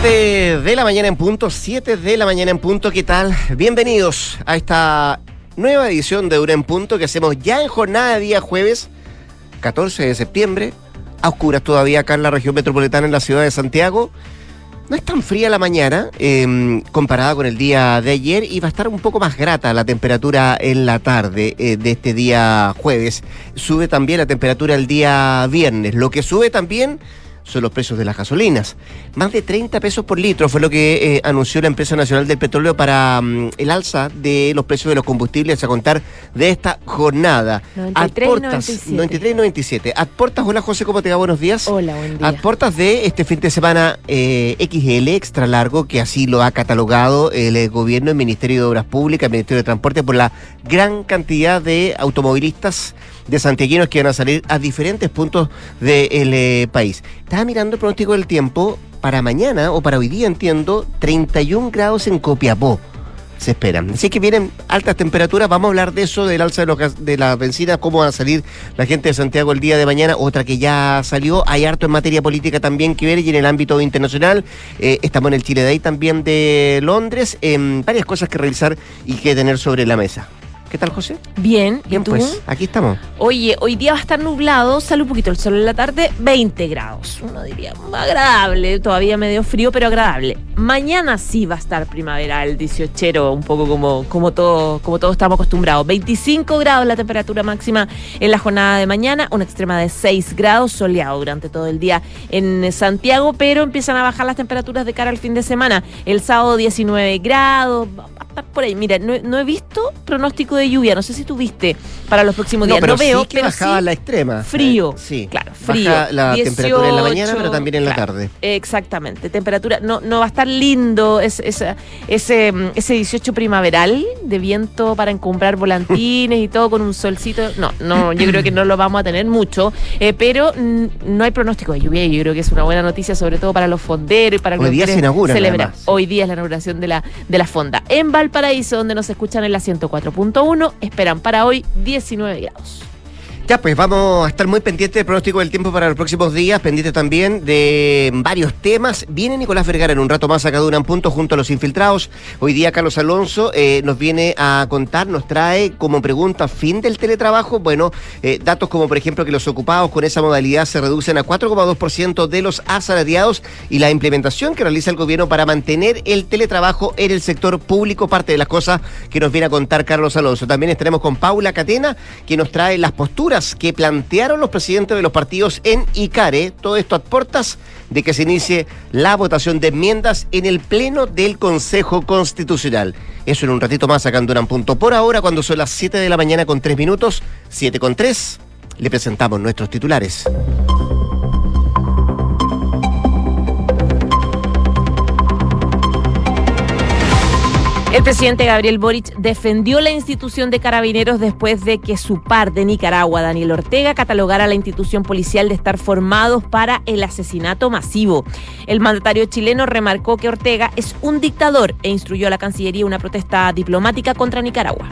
7 de la mañana en punto, 7 de la mañana en punto, ¿qué tal? Bienvenidos a esta nueva edición de Dura en Punto que hacemos ya en jornada de día jueves, 14 de septiembre, a oscuras todavía acá en la región metropolitana en la ciudad de Santiago. No es tan fría la mañana eh, comparada con el día de ayer y va a estar un poco más grata la temperatura en la tarde eh, de este día jueves. Sube también la temperatura el día viernes. Lo que sube también son los precios de las gasolinas. Más de 30 pesos por litro fue lo que eh, anunció la empresa nacional del petróleo para mm, el alza de los precios de los combustibles a contar de esta jornada. 93 97. Adportas, hola José, ¿cómo te va? Buenos días. Hola, buen día. Adportas de este fin de semana eh, XL, extra largo, que así lo ha catalogado el, eh, gobierno, el Ministerio de Obras Públicas, el Ministerio de Transporte, por la gran cantidad de automovilistas de santiaguinos que van a salir a diferentes puntos del eh, país. Estaba mirando el pronóstico del tiempo para mañana o para hoy día, entiendo, 31 grados en Copiapó se esperan. Así que vienen altas temperaturas, vamos a hablar de eso, del alza de, los, de la benzina, cómo va a salir la gente de Santiago el día de mañana, otra que ya salió, hay harto en materia política también que ver y en el ámbito internacional, eh, estamos en el Chile Day también de Londres, en varias cosas que realizar y que tener sobre la mesa. ¿Qué tal, José? Bien, Bien, pues aquí estamos. Oye, hoy día va a estar nublado, sale un poquito el sol en la tarde, 20 grados. Uno diría agradable, todavía medio frío, pero agradable. Mañana sí va a estar primaveral, 18, un poco como, como, todo, como todos estamos acostumbrados. 25 grados la temperatura máxima en la jornada de mañana, una extrema de 6 grados, soleado durante todo el día en Santiago, pero empiezan a bajar las temperaturas de cara al fin de semana. El sábado 19 grados, por ahí. Mira, no, he visto pronóstico de lluvia. No sé si tuviste para los próximos días. No, pero veo, sí que bajaba la extrema. Frío. Eh, sí. Claro, frío. Baja la temperatura en la mañana, pero también en la tarde. Exactamente. Temperatura. No, no va a estar lindo ese, ese, ese 18 primaveral de viento para encumbrar volantines y todo con un solcito. No, no, yo creo que no lo vamos a tener mucho. Eh, pero no hay pronóstico de lluvia. Yo creo que es una buena noticia, sobre todo para los fonderos y para Hoy los día se inaugura. Hoy día es la inauguración de la, de la fonda. En Valparaíso, donde nos escuchan en la 104.1, esperan para hoy 19 grados. Ya, pues vamos a estar muy pendientes del pronóstico del tiempo para los próximos días, pendientes también de varios temas. Viene Nicolás Vergara en un rato más acá de un punto junto a los infiltrados. Hoy día Carlos Alonso eh, nos viene a contar, nos trae como pregunta fin del teletrabajo. Bueno, eh, datos como por ejemplo que los ocupados con esa modalidad se reducen a 4,2% de los asalariados y la implementación que realiza el gobierno para mantener el teletrabajo en el sector público, parte de las cosas que nos viene a contar Carlos Alonso. También estaremos con Paula Catena, que nos trae las posturas que plantearon los presidentes de los partidos en ICARE. Todo esto a de que se inicie la votación de enmiendas en el Pleno del Consejo Constitucional. Eso en un ratito más sacando un punto. Por ahora, cuando son las 7 de la mañana con 3 minutos, 7 con 3, le presentamos nuestros titulares. El presidente Gabriel Boric defendió la institución de carabineros después de que su par de Nicaragua, Daniel Ortega, catalogara a la institución policial de estar formados para el asesinato masivo. El mandatario chileno remarcó que Ortega es un dictador e instruyó a la Cancillería una protesta diplomática contra Nicaragua.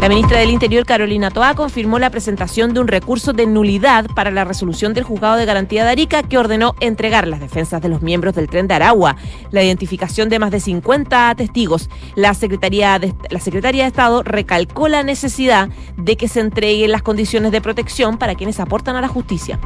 La ministra del Interior, Carolina Toá, confirmó la presentación de un recurso de nulidad para la resolución del Juzgado de Garantía de Arica que ordenó entregar las defensas de los miembros del tren de Aragua, la identificación de más de 50 testigos. La Secretaría de, la Secretaría de Estado recalcó la necesidad de que se entreguen las condiciones de protección para quienes aportan a la justicia.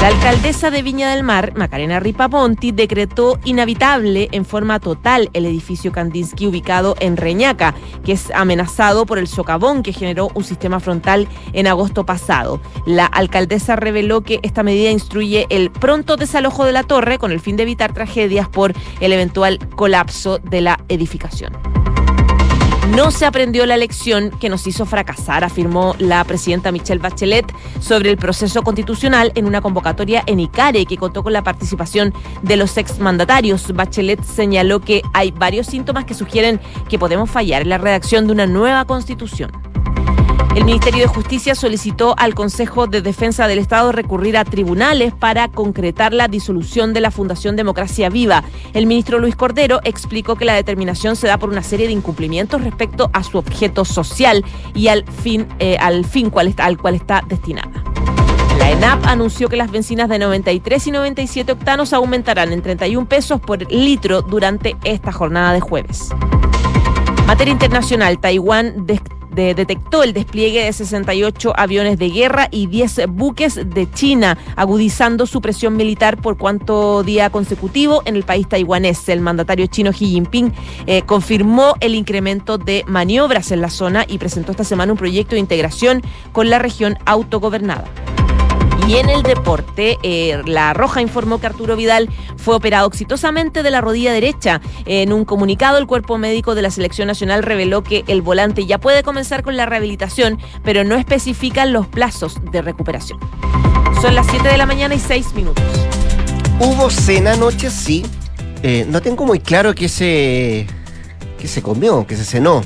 La alcaldesa de Viña del Mar, Macarena Ripaponti, decretó inhabitable en forma total el edificio Kandinsky ubicado en Reñaca, que es amenazado por el socavón que generó un sistema frontal en agosto pasado. La alcaldesa reveló que esta medida instruye el pronto desalojo de la torre con el fin de evitar tragedias por el eventual colapso de la edificación. No se aprendió la lección que nos hizo fracasar, afirmó la presidenta Michelle Bachelet sobre el proceso constitucional en una convocatoria en ICARE que contó con la participación de los exmandatarios. Bachelet señaló que hay varios síntomas que sugieren que podemos fallar en la redacción de una nueva constitución. El Ministerio de Justicia solicitó al Consejo de Defensa del Estado recurrir a tribunales para concretar la disolución de la Fundación Democracia Viva. El ministro Luis Cordero explicó que la determinación se da por una serie de incumplimientos respecto a su objeto social y al fin, eh, al fin cual está, al cual está destinada. La ANAP anunció que las bencinas de 93 y 97 octanos aumentarán en 31 pesos por litro durante esta jornada de jueves. Materia internacional, Taiwán detectó el despliegue de 68 aviones de guerra y 10 buques de China, agudizando su presión militar por cuánto día consecutivo en el país taiwanés. El mandatario chino Xi Jinping eh, confirmó el incremento de maniobras en la zona y presentó esta semana un proyecto de integración con la región autogobernada. Y en el deporte, eh, La Roja informó que Arturo Vidal fue operado exitosamente de la rodilla derecha. En un comunicado, el cuerpo médico de la selección nacional reveló que el volante ya puede comenzar con la rehabilitación, pero no especifican los plazos de recuperación. Son las 7 de la mañana y 6 minutos. ¿Hubo cena anoche? Sí. Eh, no tengo muy claro qué se, qué se comió, qué se cenó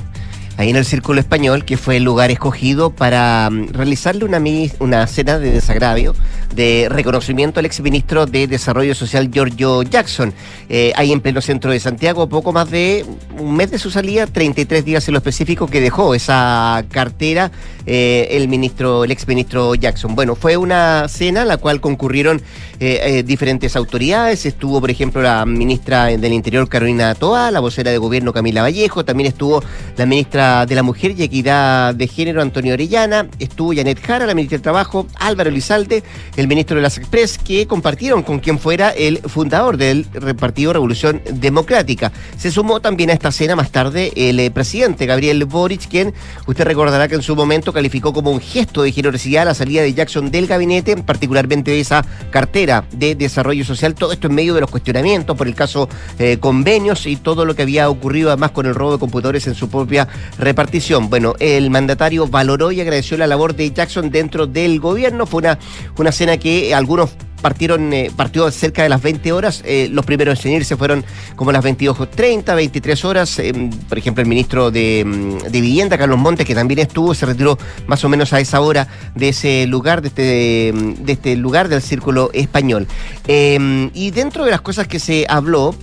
ahí en el Círculo Español, que fue el lugar escogido para mm, realizarle una, una cena de desagravio, de reconocimiento al exministro de Desarrollo Social, Giorgio Jackson. Eh, ahí en pleno centro de Santiago, poco más de un mes de su salida, 33 días en lo específico que dejó esa cartera eh, el ministro, el exministro Jackson. Bueno, fue una cena a la cual concurrieron eh, diferentes autoridades. Estuvo, por ejemplo, la ministra del Interior, Carolina Toa, la vocera de gobierno, Camila Vallejo, también estuvo la ministra de la Mujer y Equidad de Género, Antonio Orellana, estuvo Janet Jara, la ministra del Trabajo, Álvaro Lizalde, el ministro de las Express, que compartieron con quien fuera el fundador del Partido Revolución Democrática. Se sumó también a esta cena más tarde el eh, presidente Gabriel Boric, quien usted recordará que en su momento calificó como un gesto de generosidad la salida de Jackson del gabinete, particularmente de esa cartera de desarrollo social. Todo esto en medio de los cuestionamientos por el caso eh, convenios y todo lo que había ocurrido además con el robo de computadores en su propia repartición. Bueno, el mandatario valoró y agradeció la labor de Jackson dentro del gobierno. Fue una, una cena que algunos partieron, eh, partió cerca de las 20 horas. Eh, los primeros en irse fueron como las 22.30, 23 horas. Eh, por ejemplo, el ministro de, mm, de, Vivienda, Carlos Montes, que también estuvo, se retiró más o menos a esa hora de ese lugar, de este, de este lugar del círculo español. y dentro de las cosas que se habló,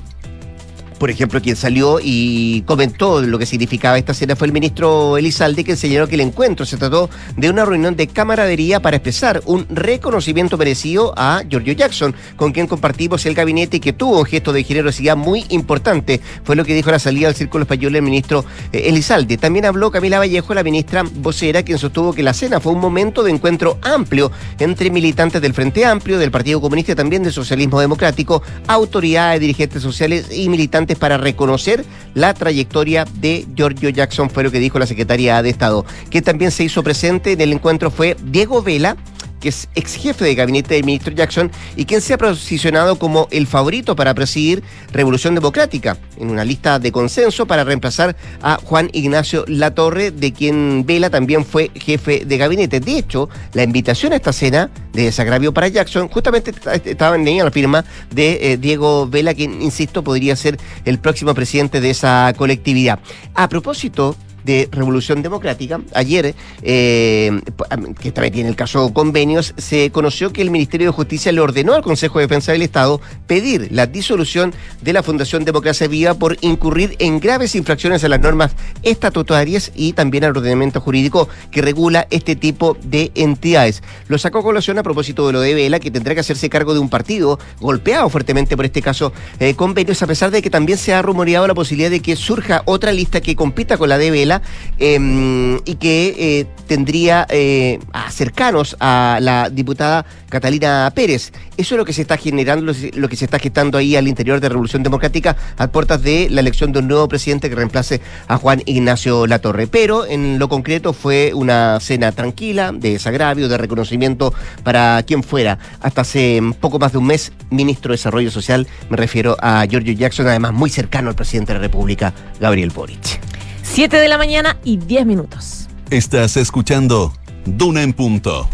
por ejemplo, quien salió y comentó lo que significaba esta cena fue el ministro Elizalde, que señaló que el encuentro se trató de una reunión de camaradería para expresar un reconocimiento merecido a Giorgio Jackson, con quien compartimos el gabinete y que tuvo un gesto de generosidad muy importante. Fue lo que dijo a la salida del Círculo Español el ministro eh, Elizalde. También habló Camila Vallejo, la ministra vocera, quien sostuvo que la cena fue un momento de encuentro amplio entre militantes del Frente Amplio, del Partido Comunista y también del Socialismo Democrático, autoridades, dirigentes sociales y militantes para reconocer la trayectoria de Giorgio Jackson, fue lo que dijo la secretaria de Estado. Que también se hizo presente en el encuentro fue Diego Vela, que es ex jefe de gabinete del ministro Jackson y quien se ha posicionado como el favorito para presidir Revolución Democrática en una lista de consenso para reemplazar a Juan Ignacio Latorre, de quien Vela también fue jefe de gabinete. De hecho, la invitación a esta cena de desagravio para Jackson justamente estaba en la firma de eh, Diego Vela, quien, insisto, podría ser el próximo presidente de esa colectividad. A propósito de Revolución Democrática, ayer, eh, que también tiene el caso convenios, se conoció que el Ministerio de Justicia le ordenó al Consejo de Defensa del Estado pedir la disolución de la Fundación Democracia Viva por incurrir en graves infracciones a las normas estatutarias y también al ordenamiento jurídico que regula este tipo de entidades. Lo sacó a colación a propósito de lo de Vela, que tendrá que hacerse cargo de un partido golpeado fuertemente por este caso eh, convenios, a pesar de que también se ha rumoreado la posibilidad de que surja otra lista que compita con la de Vela Em, y que eh, tendría eh, cercanos a la diputada Catalina Pérez. Eso es lo que se está generando, lo que se está gestando ahí al interior de Revolución Democrática a puertas de la elección de un nuevo presidente que reemplace a Juan Ignacio Latorre. Pero en lo concreto fue una cena tranquila, de desagravio, de reconocimiento para quien fuera. Hasta hace poco más de un mes, ministro de Desarrollo Social, me refiero a Giorgio Jackson, además muy cercano al presidente de la República, Gabriel Boric. 7 de la mañana y 10 minutos. Estás escuchando Duna en Punto.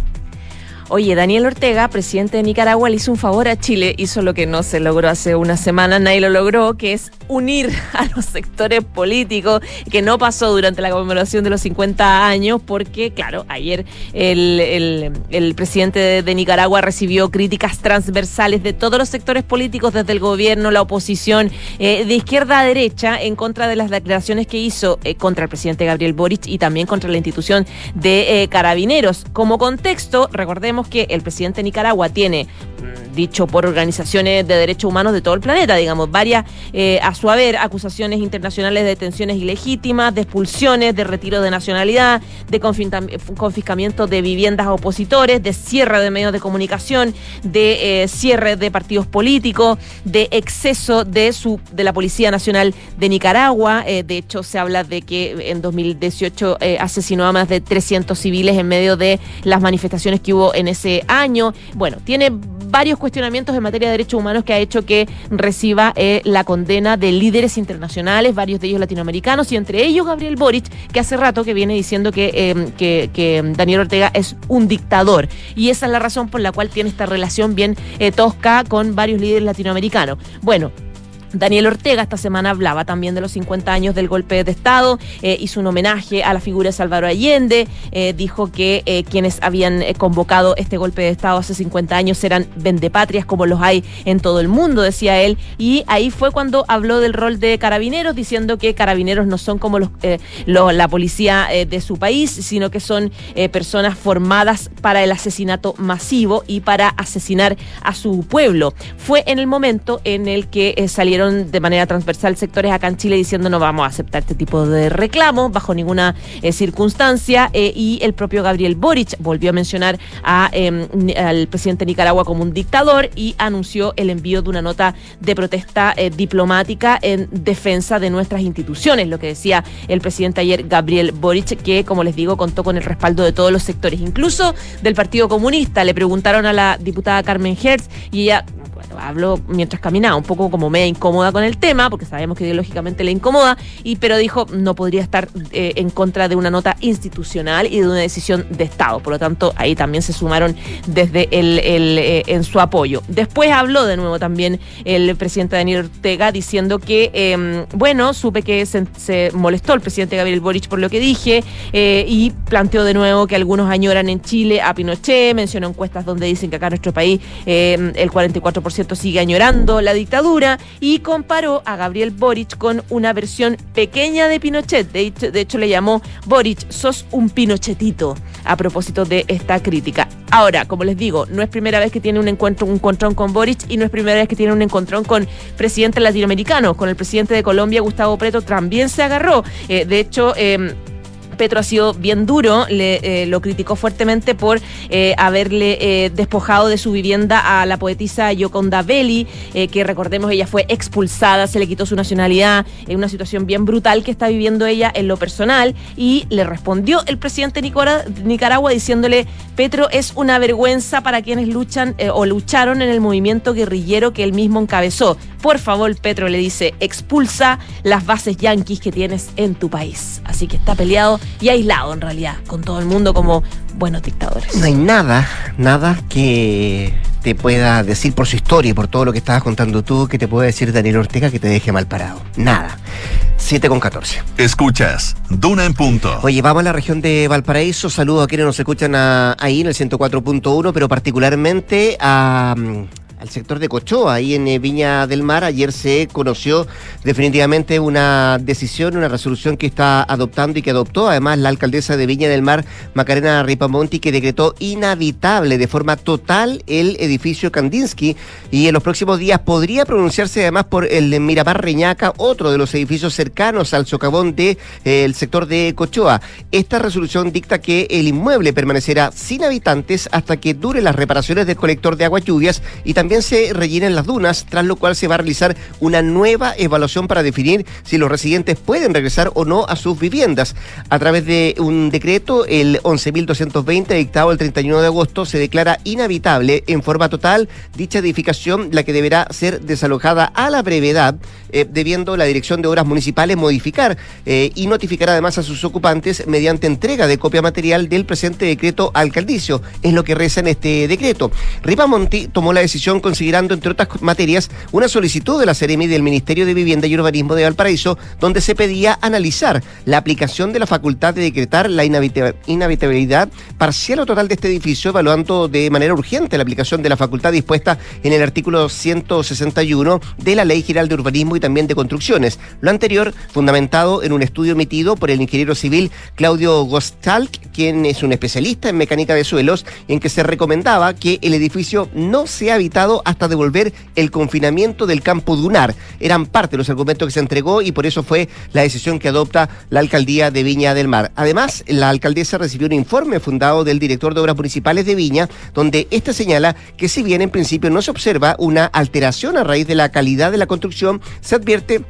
Oye, Daniel Ortega, presidente de Nicaragua, le hizo un favor a Chile, hizo lo que no se logró hace una semana, nadie lo logró, que es unir a los sectores políticos, que no pasó durante la conmemoración de los 50 años, porque, claro, ayer el, presidente de, Nicaragua recibió críticas transversales de todos los sectores políticos, desde el gobierno, la oposición, eh, de izquierda a derecha, en contra de las declaraciones que hizo eh, contra el presidente Gabriel Boric y también contra la institución de eh, carabineros. Como contexto, recordemos, que el presidente de Nicaragua tiene dicho por organizaciones de derechos humanos de todo el planeta, digamos, varias eh, a su haber acusaciones internacionales de detenciones ilegítimas, de expulsiones, de retiro de nacionalidad, de confiscamiento de viviendas a opositores, de cierre de medios de comunicación, de eh, cierre de partidos políticos, de exceso de su de la Policía Nacional de Nicaragua. Eh, de hecho, se habla de que en 2018 asesinó a más de 300 civiles en medio de las manifestaciones que hubo en ese año. Bueno, tiene varios cuestionamientos en materia de derechos humanos que ha hecho que reciba eh, la condena de líderes internacionales, varios de ellos latinoamericanos, y entre ellos Gabriel Boric, que hace rato que viene diciendo que, eh, que, Daniel Ortega es un dictador. Y esa es la razón por la cual tiene esta relación bien eh, tosca con varios líderes latinoamericanos. Bueno, Daniel Ortega esta semana hablaba también de los 50 años del golpe de Estado, eh, hizo un homenaje a la figura de Salvador Allende, eh, dijo que eh, quienes habían convocado este golpe de Estado hace 50 años eran vendepatrias como los hay en todo el mundo, decía él, y ahí fue cuando habló del rol de carabineros, diciendo que carabineros no son como los, la policía de su país, sino que son personas formadas para el asesinato masivo y para asesinar a su pueblo. Fue en el momento en el que de manera transversal sectores acá en Chile diciendo no vamos a aceptar este tipo de reclamos bajo ninguna eh, circunstancia eh, y el propio Gabriel Boric volvió a mencionar a, em, al presidente de Nicaragua como un dictador y anunció el envío de una nota de protesta eh, diplomática en defensa de nuestras instituciones, lo que decía el presidente ayer Gabriel Boric, que como les digo contó con el respaldo de todos los sectores, incluso del Partido Comunista. Le preguntaron a la diputada Carmen Hertz y ella habló mientras caminaba, un poco como media incómoda con el tema, porque sabemos que ideológicamente le incomoda, y, pero dijo no podría estar eh, en contra de una nota institucional y de una decisión de Estado. Por lo tanto, ahí también se sumaron desde el, eh, en su apoyo. Después habló de nuevo también el presidente Daniel Ortega diciendo que, em, bueno, supe que se, molestó el presidente Gabriel Boric por lo que dije eh, y planteó de nuevo que algunos añoran en Chile a Pinochet, mencionó encuestas donde dicen que acá en nuestro país em, el 44% sigue añorando la dictadura y comparó a Gabriel Boric con una versión pequeña de Pinochet. De hecho, le llamó Boric, sos un pinochetito, a propósito de esta crítica. Ahora, como les digo, no es primera vez que tiene un encuentro, un encontrón con Boric y no es primera vez que tiene un encontrón con presidentes latinoamericanos. Con el presidente de Colombia, Gustavo Preto, también se agarró. Eh, de hecho, eh, Petro ha sido bien duro, le, eh, lo criticó fuertemente por eh, haberle eh, despojado de su vivienda a la poetisa Yoconda Belli, que recordemos ella fue expulsada, se le quitó su nacionalidad, en una situación bien brutal que está viviendo ella en lo personal, y le respondió el presidente de Nicaragua diciéndole, Petro es una vergüenza para quienes luchan o lucharon en el movimiento guerrillero que él mismo encabezó. Por favor, Petro le dice, expulsa las bases yanquis que tienes en tu país. Así que está peleado y aislado en realidad con todo el mundo como buenos dictadores. No hay nada, nada que te pueda decir por su historia y por todo lo que estabas contando tú, que te pueda decir Daniel Ortega que te deje mal parado. Nada. 7 con 14. Escuchas, Duna en punto. Oye, vamos a la región de Valparaíso. Saludos a quienes nos escuchan ahí en el 104.1, pero particularmente a al sector de Cochoa, ahí en eh, Viña del Mar. Ayer se conoció definitivamente una decisión, una resolución que está adoptando y que adoptó además la alcaldesa de Viña del Mar, Macarena Ripamonti, que decretó inhabitable de forma total el edificio Kandinsky y en los próximos días podría pronunciarse además por el Miramar Reñaca, otro de los edificios cercanos al socavón del de, eh, sector de Cochoa. Esta resolución dicta que el inmueble permanecerá sin habitantes hasta que dure las reparaciones del colector de aguas lluvias y también se rellenen las dunas, tras lo cual se va a realizar una nueva evaluación para definir si los residentes pueden regresar o no a sus viviendas. A través de un decreto, el 11.220, dictado el 31 de agosto, se declara inhabitable en forma total dicha edificación, la que deberá ser desalojada a la brevedad, eh, debiendo la Dirección de Obras Municipales modificar eh, y notificar además a sus ocupantes mediante entrega de copia material del presente decreto alcaldicio. Es lo que reza en este decreto. Ripamonti tomó la decisión considerando, entre otras materias, una solicitud de la Seremi del Ministerio de Vivienda y Urbanismo de Valparaíso, donde se pedía analizar la aplicación de la facultad de decretar la inhabitabilidad parcial o total de este edificio, evaluando de manera urgente la aplicación de la facultad dispuesta en el artículo 161 de la Ley General de Urbanismo y también de Construcciones. Lo anterior, fundamentado en un estudio emitido por el ingeniero civil Claudio Gostalk, quien es un especialista en mecánica de suelos, en que se recomendaba que el edificio no sea habitado hasta devolver el confinamiento del campo dunar. Eran parte de los argumentos que se entregó y por eso fue la decisión que adopta la alcaldía de Viña del Mar. Además, la alcaldesa recibió un informe fundado del director de obras municipales de Viña, donde ésta señala que si bien en principio no se observa una alteración a raíz de la calidad de la construcción, se advierte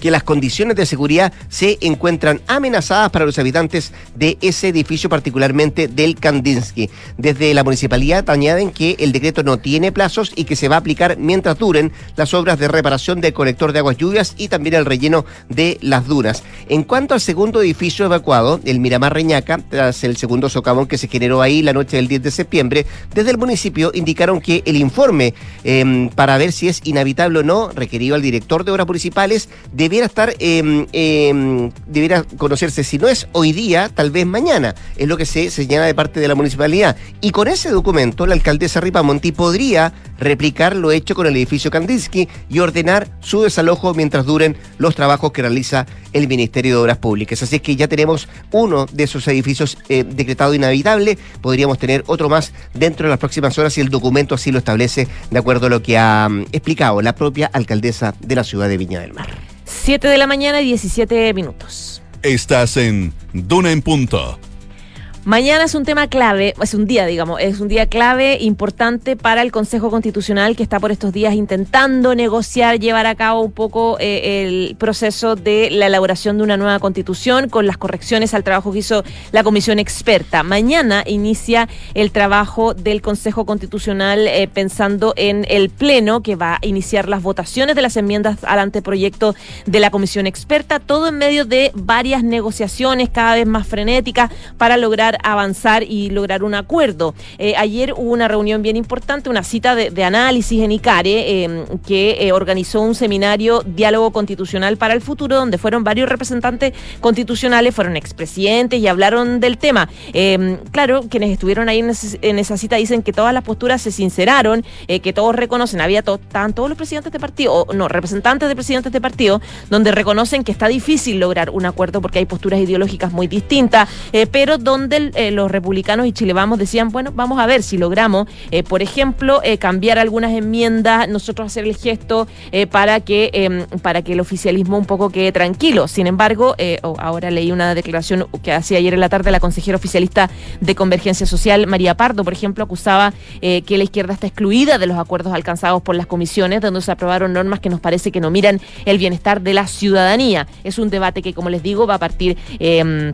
que las condiciones de seguridad se encuentran amenazadas para los habitantes de ese edificio, particularmente del Kandinsky. Desde la municipalidad añaden que el decreto no tiene plazos y que se va a aplicar mientras duren las obras de reparación del colector de aguas lluvias y también el relleno de las dunas. En cuanto al segundo edificio evacuado, el Miramar Reñaca, tras el segundo socavón que se generó ahí la noche del 10 de septiembre, desde el municipio indicaron que el informe em, para ver si es inhabitable o no requerido al director de obras municipales debiera estar, eh, debiera conocerse, si no es hoy día, tal vez mañana, es lo que se señala de parte de la municipalidad. Y con ese documento, la alcaldesa Ripamonti podría replicar lo hecho con el edificio Kandinsky y ordenar su desalojo mientras duren los trabajos que realiza el Ministerio de Obras Públicas. Así es que ya tenemos uno de esos edificios eh, decretado inhabitable, podríamos tener otro más dentro de las próximas horas si el documento así lo establece de acuerdo a lo que ha mm, explicado la propia alcaldesa de la ciudad de Viña del Mar. 7 de la mañana y 17 minutos. Estás en Duna en Punto. Mañana es un tema clave, es un día, digamos, es un día clave importante para el Consejo Constitucional que está por estos días intentando negociar, llevar a cabo un poco eh, el proceso de la elaboración de una nueva constitución con las correcciones al trabajo que hizo la comisión experta. Mañana inicia el trabajo del Consejo Constitucional eh, pensando en el Pleno que va a iniciar las votaciones de las enmiendas al anteproyecto de la comisión experta, todo en medio de varias negociaciones cada vez más frenéticas para lograr avanzar y lograr un acuerdo. Eh, ayer hubo una reunión bien importante, una cita de, análisis en ICARE, em, que eh, organizó un seminario Diálogo Constitucional para el Futuro, donde fueron varios representantes constitucionales, fueron expresidentes y hablaron del tema. Em, claro, quienes estuvieron ahí en, esa cita dicen que todas las posturas se sinceraron, eh, que todos reconocen, había estaban todos los presidentes de partido, no, representantes de presidentes de partido, donde reconocen que está difícil lograr un acuerdo porque hay posturas ideológicas muy distintas, pero donde eh, los republicanos y Chile Vamos decían, bueno, vamos a ver si logramos, eh, por ejemplo, eh, cambiar algunas enmiendas, nosotros hacer el gesto para, que, em, para que el oficialismo un poco quede tranquilo. Sin embargo, ahora leí una declaración que hacía ayer en la tarde la consejera oficialista de Convergencia Social, María Pardo, por ejemplo, acusaba que la izquierda está excluida de los acuerdos alcanzados por las comisiones, donde se aprobaron normas que nos parece que no miran el bienestar de la ciudadanía. Es un debate que, como les digo, va a partir em,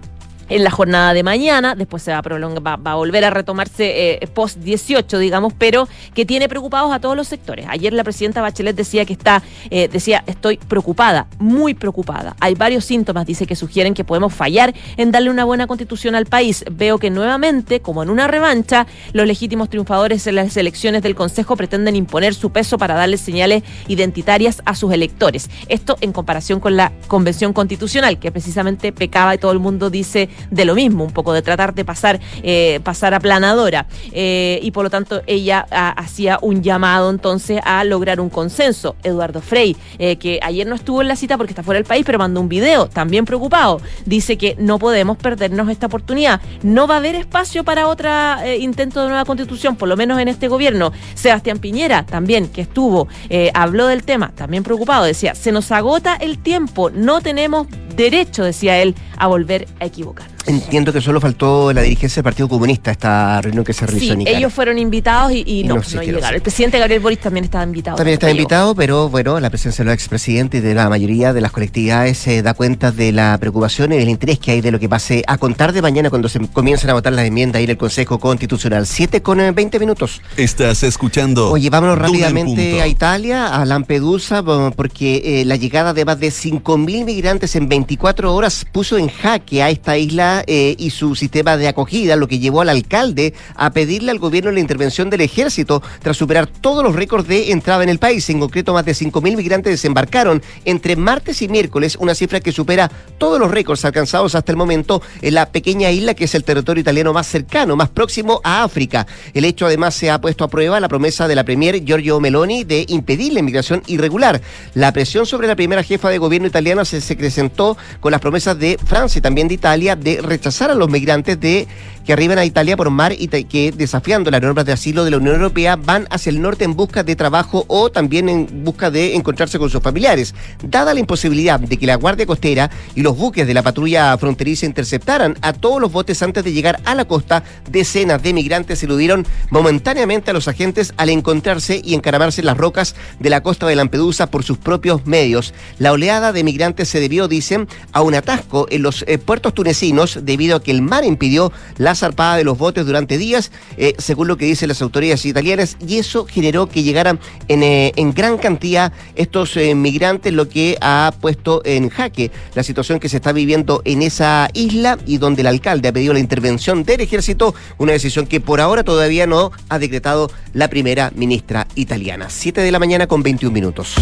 en la jornada de mañana, después se va a prolongar, va, a volver a retomarse eh, post 18, digamos, pero que tiene preocupados a todos los sectores. Ayer la presidenta Bachelet decía que está, eh, decía, estoy preocupada, muy preocupada. Hay varios síntomas, dice, que sugieren que podemos fallar en darle una buena constitución al país. Veo que nuevamente, como en una revancha, los legítimos triunfadores en las elecciones del Consejo pretenden imponer su peso para darle señales identitarias a sus electores. Esto en comparación con la Convención Constitucional, que precisamente pecaba y todo el mundo dice de lo mismo, un poco de tratar de pasar, eh, pasar aplanadora. Eh, y por lo tanto ella hacía un llamado entonces a lograr un consenso. Eduardo Frey, eh, que ayer no estuvo en la cita porque está fuera del país, pero mandó un video, también preocupado. Dice que no podemos perdernos esta oportunidad. No va a haber espacio para otro intento de nueva constitución, por lo menos en este gobierno. Sebastián Piñera, también, que estuvo, habló del tema, también preocupado, decía, se nos agota el tiempo, no tenemos derecho, decía él, a volver a equivocar. Entiendo que solo faltó la dirigencia del Partido Comunista esta reunión que se realizó en Ellos fueron invitados y, no, no, llegaron. El presidente Gabriel Boris también estaba invitado. También estaba invitado, pero bueno, la presencia del expresidente y de la mayoría de las colectividades se da cuenta de la preocupación y del interés que hay de lo que pase a contar de mañana cuando se comiencen a votar las enmiendas ahí en el Consejo Constitucional. Siete con 20 minutos. Estás escuchando. Oye, vámonos rápidamente a Italia, a Lampedusa, porque eh, la llegada de más de 5.000 migrantes en 24 horas puso en jaque a esta isla eh, y su sistema de acogida, lo que llevó al alcalde a pedirle al gobierno la intervención del ejército tras superar todos los récords de entrada en el país. En concreto, más de 5.000 migrantes desembarcaron entre martes y miércoles, una cifra que supera todos los récords alcanzados hasta el momento en la pequeña isla que es el territorio italiano más cercano, más próximo a África. El hecho además se ha puesto a prueba la promesa de la premier Giorgio Meloni de impedir la inmigración irregular. La presión sobre la primera jefa de gobierno italiana se, se acrecentó con las promesas de Francia y también de Italia de rechazar a los migrantes de que arriban a Italia por mar y que desafiando las normas de asilo de la Unión Europea van hacia el norte en busca de trabajo o también en busca de encontrarse con sus familiares. Dada la imposibilidad de que la Guardia Costera y los buques de la patrulla fronteriza interceptaran a todos los botes antes de llegar a la costa, decenas de migrantes eludieron momentáneamente a los agentes al encontrarse y encaramarse en las rocas de la costa de Lampedusa por sus propios medios. La oleada de migrantes se debió, dicen, a un atasco en los eh, puertos tunecinos debido a que el mar impidió la zarpada de los botes durante días, eh, según lo que dicen las autoridades italianas, y eso generó que llegaran en, eh, en gran cantidad estos eh, migrantes, lo que ha puesto en jaque la situación que se está viviendo en esa isla y donde el alcalde ha pedido la intervención del ejército, una decisión que por ahora todavía no ha decretado la primera ministra italiana. Siete de la mañana con 21 minutos.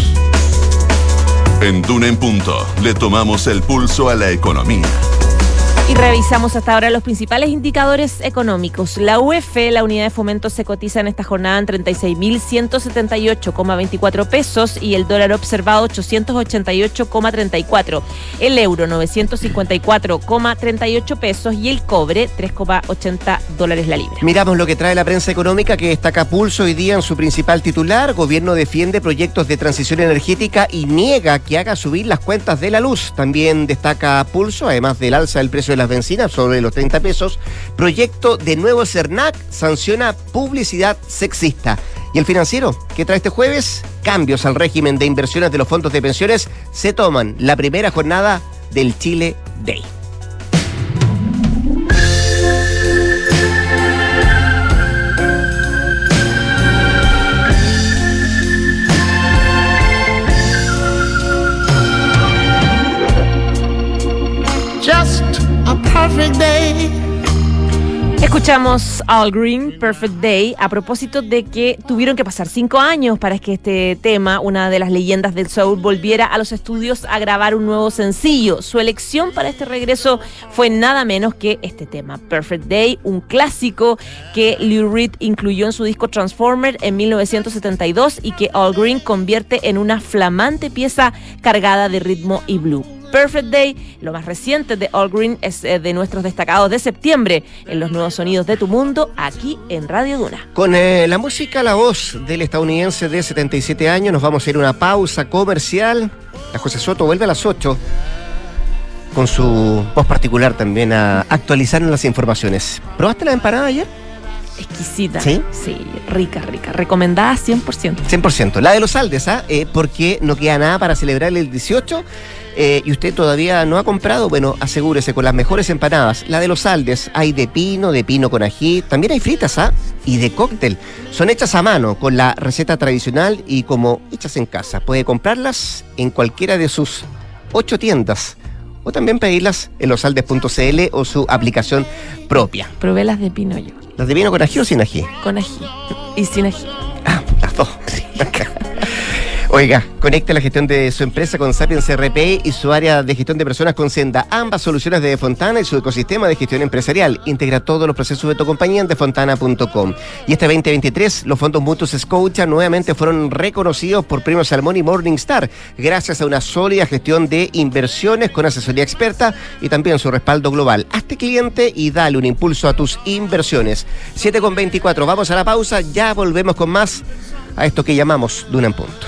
En Duna en Punto le tomamos el pulso a la economía. Y revisamos hasta ahora los principales indicadores económicos. La UEF, la unidad de fomento, se cotiza en esta jornada en 36.178,24 pesos y el dólar observado 888,34. El euro 954,38 pesos y el cobre 3,80 dólares la libra. Miramos lo que trae la prensa económica que destaca Pulso hoy día en su principal titular. Gobierno defiende proyectos de transición energética y niega que haga subir las cuentas de la luz. También destaca Pulso, además del alza del precio de las bencinas sobre los 30 pesos. Proyecto de nuevo CERNAC sanciona publicidad sexista. Y el financiero, que trae este jueves cambios al régimen de inversiones de los fondos de pensiones, se toman la primera jornada del Chile Day. Perfect day. Escuchamos All Green, Perfect Day, a propósito de que tuvieron que pasar cinco años para que este tema, una de las leyendas del soul, volviera a los estudios a grabar un nuevo sencillo. Su elección para este regreso fue nada menos que este tema, Perfect Day, un clásico que Lou Reed incluyó en su disco Transformer en 1972 y que All Green convierte en una flamante pieza cargada de ritmo y blue. Perfect Day, lo más reciente de All Green es eh, de nuestros destacados de septiembre en los nuevos sonidos de tu mundo aquí en Radio Duna. Con eh, la música, la voz del estadounidense de 77 años, nos vamos a ir a una pausa comercial. La José Soto vuelve a las 8 con su voz particular también a actualizarnos las informaciones. ¿Probaste la empanada ayer? Exquisita. ¿Sí? Sí, rica, rica. Recomendada 100%. 100%. La de los Aldes, ¿ah? Eh, porque no queda nada para celebrar el 18 eh, y usted todavía no ha comprado, bueno, asegúrese con las mejores empanadas. La de los Aldes, hay de pino, de pino con ají, también hay fritas, ¿ah? Y de cóctel. Son hechas a mano, con la receta tradicional y como hechas en casa. Puede comprarlas en cualquiera de sus ocho tiendas. O también pedirlas en losaldes.cl o su aplicación propia. Probé las de pino yo. ¿Las de pino con ají o sin ají? Con ají. Y sin ají. Ah, las dos. Oiga, conecte la gestión de su empresa con Sapiens RP y su área de gestión de personas con Senda. Ambas soluciones de Defontana y su ecosistema de gestión empresarial. Integra todos los procesos de tu compañía en defontana.com. Y este 2023, los fondos mutuos Scotia nuevamente fueron reconocidos por Premio Salmón y Morningstar, gracias a una sólida gestión de inversiones con asesoría experta y también su respaldo global. Hazte cliente y dale un impulso a tus inversiones. 7 con 24. Vamos a la pausa. Ya volvemos con más a esto que llamamos Duna en Punto.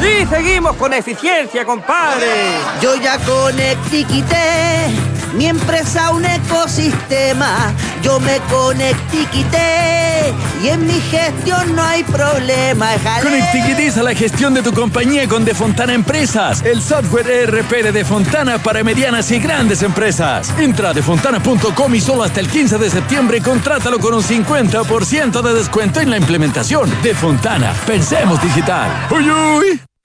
Y seguimos con eficiencia, compadre. Yo ya conectiquité mi empresa un ecosistema. Yo me conectiquité y en mi gestión no hay problema. Conectiquitiza la gestión de tu compañía con Defontana Empresas, el software ERP de Defontana para medianas y grandes empresas. Entra a defontana.com y solo hasta el 15 de septiembre contrátalo con un 50% de descuento en la implementación. Defontana, pensemos digital. ¡Uy, uy!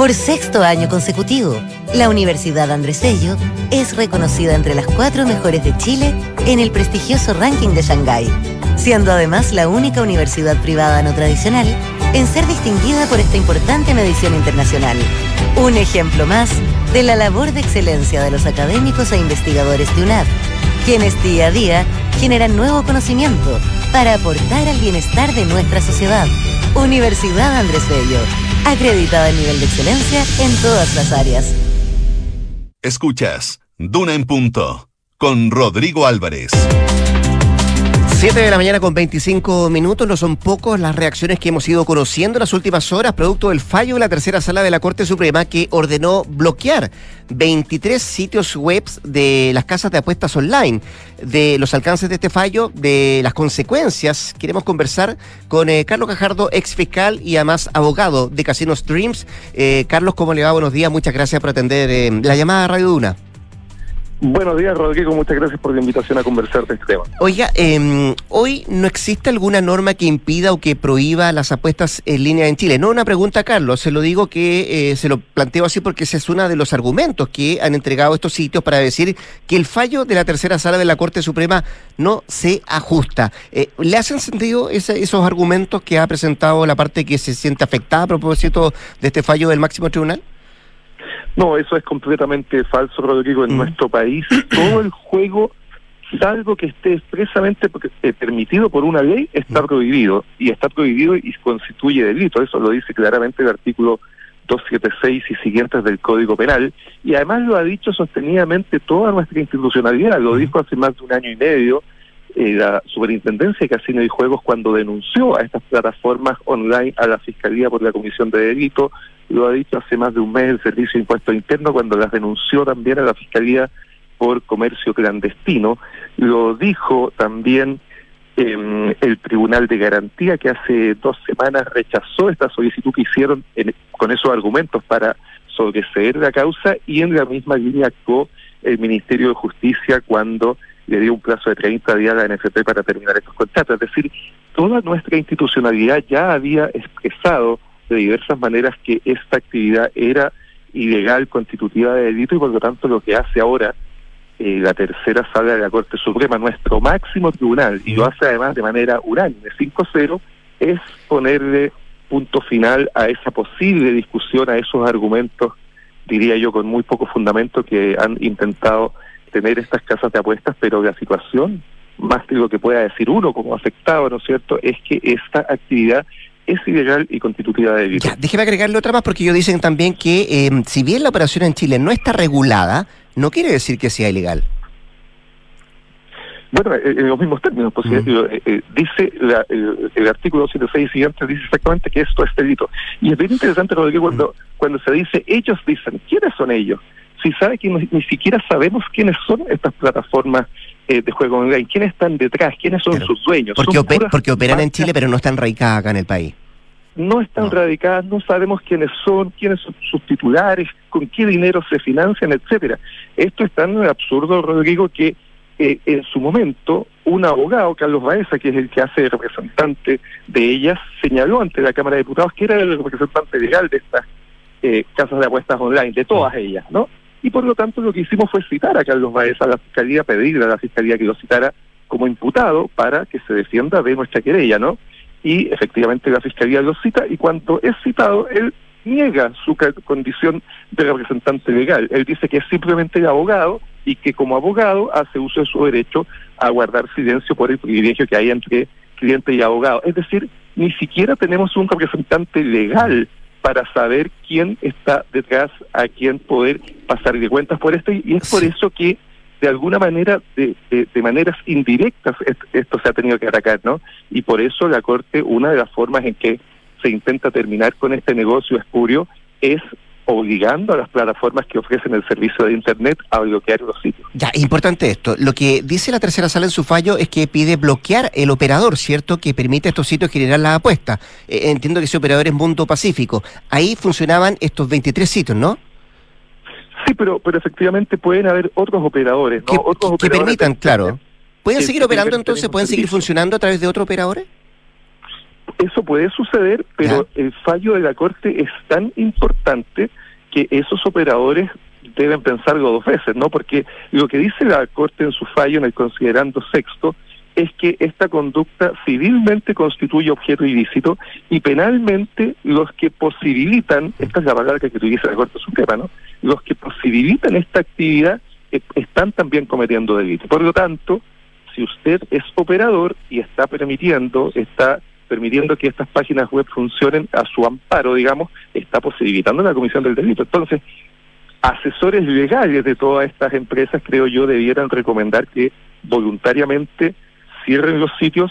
Por sexto año consecutivo, la Universidad Andrés Bello es reconocida entre las cuatro mejores de Chile en el prestigioso ranking de Shanghái siendo además la única universidad privada no tradicional en ser distinguida por esta importante medición internacional. Un ejemplo más de la labor de excelencia de los académicos e investigadores de UNAD, quienes día a día generan nuevo conocimiento para aportar al bienestar de nuestra sociedad. Universidad Andrés Bello, acreditada en nivel de excelencia en todas las áreas. Escuchas Duna en Punto con Rodrigo Álvarez. 7 de la mañana con 25 minutos, no son pocos las reacciones que hemos ido conociendo en las últimas horas, producto del fallo de la tercera sala de la Corte Suprema que ordenó bloquear 23 sitios web de las casas de apuestas online. De los alcances de este fallo, de las consecuencias, queremos conversar con eh, Carlos Cajardo, ex fiscal y además abogado de Casinos Dreams. Eh, Carlos, ¿cómo le va? Buenos días, muchas gracias por atender eh, la llamada a Radio Duna. Buenos días, Rodrigo. Muchas gracias por la invitación a conversar de este tema. Oiga, eh, hoy no existe alguna norma que impida o que prohíba las apuestas en línea en Chile. No una pregunta, Carlos. Se lo digo que eh, se lo planteo así porque ese es uno de los argumentos que han entregado estos sitios para decir que el fallo de la tercera sala de la Corte Suprema no se ajusta. Eh, ¿Le hacen sentido esos argumentos que ha presentado la parte que se siente afectada a propósito de este fallo del máximo tribunal? No, eso es completamente falso, Rodrigo. En mm. nuestro país, todo el juego, salvo que esté expresamente eh, permitido por una ley, está mm. prohibido. Y está prohibido y constituye delito. Eso lo dice claramente el artículo 276 y siguientes del Código Penal. Y además lo ha dicho sostenidamente toda nuestra institucionalidad. Lo dijo hace más de un año y medio eh, la Superintendencia de Casino y Juegos cuando denunció a estas plataformas online a la Fiscalía por la Comisión de Delito, lo ha dicho hace más de un mes el Servicio de Impuesto Interno cuando las denunció también a la Fiscalía por comercio clandestino, lo dijo también eh, el Tribunal de Garantía que hace dos semanas rechazó esta solicitud que hicieron con esos argumentos para sobreseer la causa y en la misma línea actuó el Ministerio de Justicia cuando le dio un plazo de 30 días a la NFP para terminar estos contratos. Es decir, toda nuestra institucionalidad ya había expresado de diversas maneras que esta actividad era ilegal, constitutiva de delito y por lo tanto lo que hace ahora eh, la tercera sala de la Corte Suprema, nuestro máximo tribunal, y lo hace además de manera unánime, 5-0, es ponerle punto final a esa posible discusión, a esos argumentos, diría yo, con muy poco fundamento que han intentado tener estas casas de apuestas, pero la situación, más que lo que pueda decir uno como afectado, ¿no es cierto?, es que esta actividad es ilegal y constitutiva de delito. déjeme agregarle otra más porque ellos dicen también que eh, si bien la operación en Chile no está regulada, no quiere decir que sea ilegal. Bueno, eh, en los mismos términos, pues, eh, dice el, artículo 206 siguiente dice exactamente que esto es delito. Y es bien interesante, Rodrigo, cuando, cuando se dice, ellos dicen, ¿quiénes son ellos? Si sabe que ni siquiera sabemos quiénes son estas plataformas eh, de juego online, quiénes están detrás, quiénes son sus dueños. Porque, porque operan en Chile, pero no están radicadas acá en el país. No están radicadas, no sabemos quiénes son, quiénes son sus titulares, con qué dinero se financian, etcétera. Esto es tan absurdo, Rodrigo, que eh, en su momento un abogado, Carlos Baeza, que es el que hace representante de ellas, señaló ante la Cámara de Diputados que era el representante legal de estas eh, casas de apuestas online, de todas ellas, ¿no? Y por lo tanto lo que hicimos fue citar a Carlos Baez a la Fiscalía, pedirle a la Fiscalía que lo citara como imputado para que se defienda de nuestra querella, ¿no? Y efectivamente la Fiscalía lo cita y cuando es citado, él niega su condición de representante legal. Él dice que es simplemente abogado y que como abogado hace uso de su derecho a guardar silencio por el privilegio que hay entre cliente y abogado. Es decir, ni siquiera tenemos un representante legal para saber quién está detrás, a quién poder pasar de cuentas por esto, y es por eso que de alguna manera, de, de, maneras indirectas, esto se ha tenido que atacar, ¿no? Y por eso la Corte, una de las formas en que se intenta terminar con este negocio espurio es obligando a las plataformas que ofrecen el servicio de Internet a bloquear los sitios. Ya, importante esto. Lo que dice la tercera sala en su fallo es que pide bloquear el operador, ¿cierto? Que permite a estos sitios generar la apuesta. Eh, entiendo que ese operador es Mundo Pacífico. Ahí funcionaban estos 23 sitios, ¿no? Sí, pero, pero efectivamente pueden haber otros operadores, ¿no? Que, permitan, claro. ¿Pueden seguir operando entonces? ¿Pueden seguir funcionando a través de otros operadores? Eso puede suceder, pero el fallo de la Corte es tan importante que esos operadores deben pensarlo dos veces, ¿no? Porque lo que dice la Corte en su fallo en el considerando sexto es que esta conducta civilmente constituye objeto ilícito y penalmente los que posibilitan, esta es la palabra que utiliza la Corte Suprema, ¿no? Los que posibilitan esta actividad eh, están también cometiendo delito. Por lo tanto, si usted es operador y está permitiendo, está permitiendo que estas páginas web funcionen a su amparo, digamos, está posibilitando la comisión del delito. Entonces, asesores legales de todas estas empresas, creo yo, debieran recomendar que voluntariamente cierren los sitios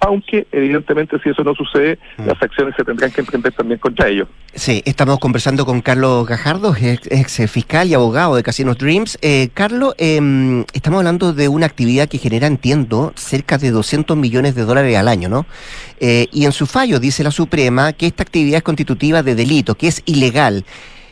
aunque evidentemente si eso no sucede, mm. las acciones se tendrán que emprender también contra ellos. Sí, estamos conversando con Carlos Gajardo, ex, fiscal y abogado de Casinos Dreams. Eh, Carlos, em, estamos hablando de una actividad que genera, entiendo, cerca de 200 millones de dólares al año, ¿no? Eh, y en su fallo dice la Suprema que esta actividad es constitutiva de delito, que es ilegal.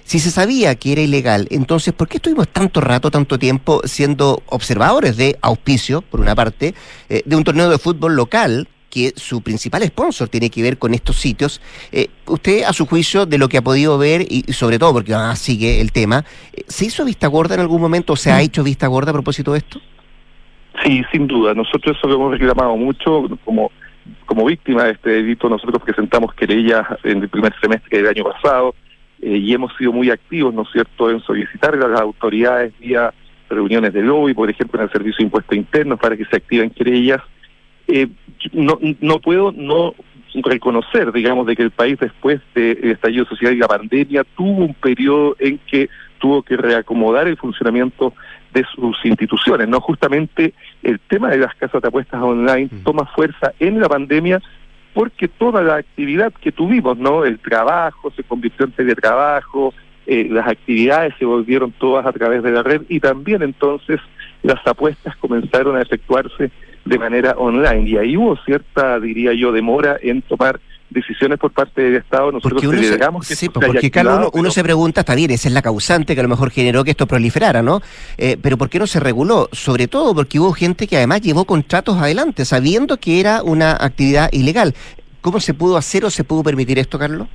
Si se sabía que era ilegal, entonces, ¿por qué estuvimos tanto rato, tanto tiempo siendo observadores de auspicio, por una parte, eh, de un torneo de fútbol local que su principal sponsor tiene que ver con estos sitios. Eh, usted, a su juicio, de lo que ha podido ver, y sobre todo porque ah, sigue el tema, eh, ¿se hizo vista gorda en algún momento o se ha hecho vista gorda a propósito de esto? Sí, sin duda. Nosotros eso lo hemos reclamado mucho como como víctima de este delito. Nosotros presentamos querellas en el primer semestre del año pasado eh, y hemos sido muy activos, ¿no es cierto?, en solicitar a las autoridades vía reuniones de lobby, por ejemplo, en el Servicio de Impuestos Internos, para que se activen querellas eh, no, no puedo no reconocer, digamos, de que el país después del estallido social y la pandemia tuvo un periodo en que tuvo que reacomodar el funcionamiento de sus instituciones. No justamente el tema de las casas de apuestas online toma fuerza en la pandemia porque toda la actividad que tuvimos, ¿no? El trabajo se convirtió en teletrabajo, eh, las actividades se volvieron todas a través de la red y también entonces las apuestas comenzaron a efectuarse de manera online. Y ahí hubo cierta, diría yo, demora en tomar decisiones por parte del Estado. Nosotros porque uno se, sí, porque Carlos, uno, se pregunta, está bien, esa es la causante que a lo mejor generó que esto proliferara, ¿no? Eh, pero ¿por qué no se reguló? Sobre todo porque hubo gente que además llevó contratos adelante, sabiendo que era una actividad ilegal. ¿Cómo se pudo hacer o se pudo permitir esto, Carlos?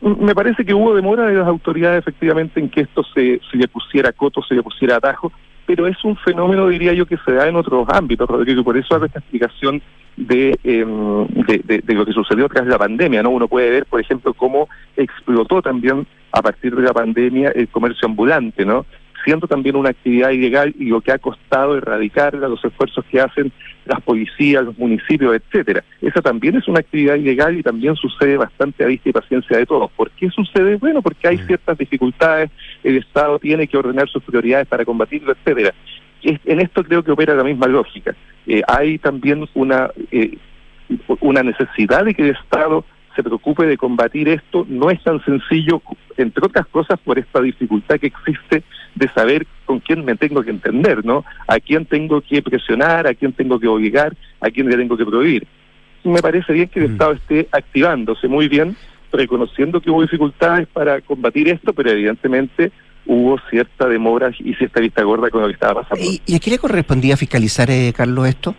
Me parece que hubo demora de las autoridades efectivamente en que esto se, se le pusiera coto, se le pusiera atajo pero es un fenómeno, diría yo, que se da en otros ámbitos, por eso hago esta explicación de, em, de, de, lo que sucedió tras la pandemia, ¿no? Uno puede ver, por ejemplo, cómo explotó también a partir de la pandemia el comercio ambulante, ¿no? Siendo también una actividad ilegal y lo que ha costado erradicarla, los esfuerzos que hacen las policías, los municipios, etcétera. Esa también es una actividad ilegal y también sucede bastante a vista y paciencia de todos. ¿Por qué sucede? Bueno, porque hay mm. ciertas dificultades, el Estado tiene que ordenar sus prioridades para combatirlo, etcétera. En esto creo que opera la misma lógica. Eh, hay también una eh, una necesidad de que el Estado se preocupe de combatir esto no es tan sencillo, entre otras cosas por esta dificultad que existe de saber con quién me tengo que entender, ¿no? A quién tengo que presionar, a quién tengo que obligar, a quién le tengo que prohibir. Me parece bien que el mm. Estado esté activándose muy bien, reconociendo que hubo dificultades para combatir esto, pero evidentemente hubo cierta demora y cierta vista gorda con lo que estaba pasando. ¿Y, a quién le correspondía fiscalizar, eh, Carlos, esto?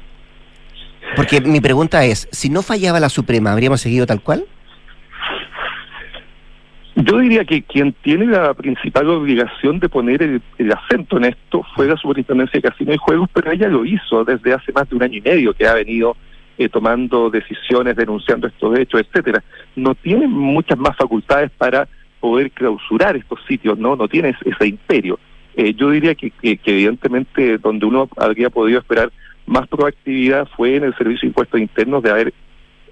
Porque mi pregunta es, si no fallaba la Suprema, ¿habríamos seguido tal cual? Yo diría que quien tiene la principal obligación de poner el, acento en esto fue la Superintendencia de Casino y Juegos, pero ella lo hizo desde hace más de un año y medio que ha venido eh, tomando decisiones, denunciando estos hechos, etcétera. No tiene muchas más facultades para poder clausurar estos sitios, no, no tiene ese imperio. Eh, yo diría que, que evidentemente donde uno habría podido esperar más proactividad fue en el Servicio de Impuestos Internos de haber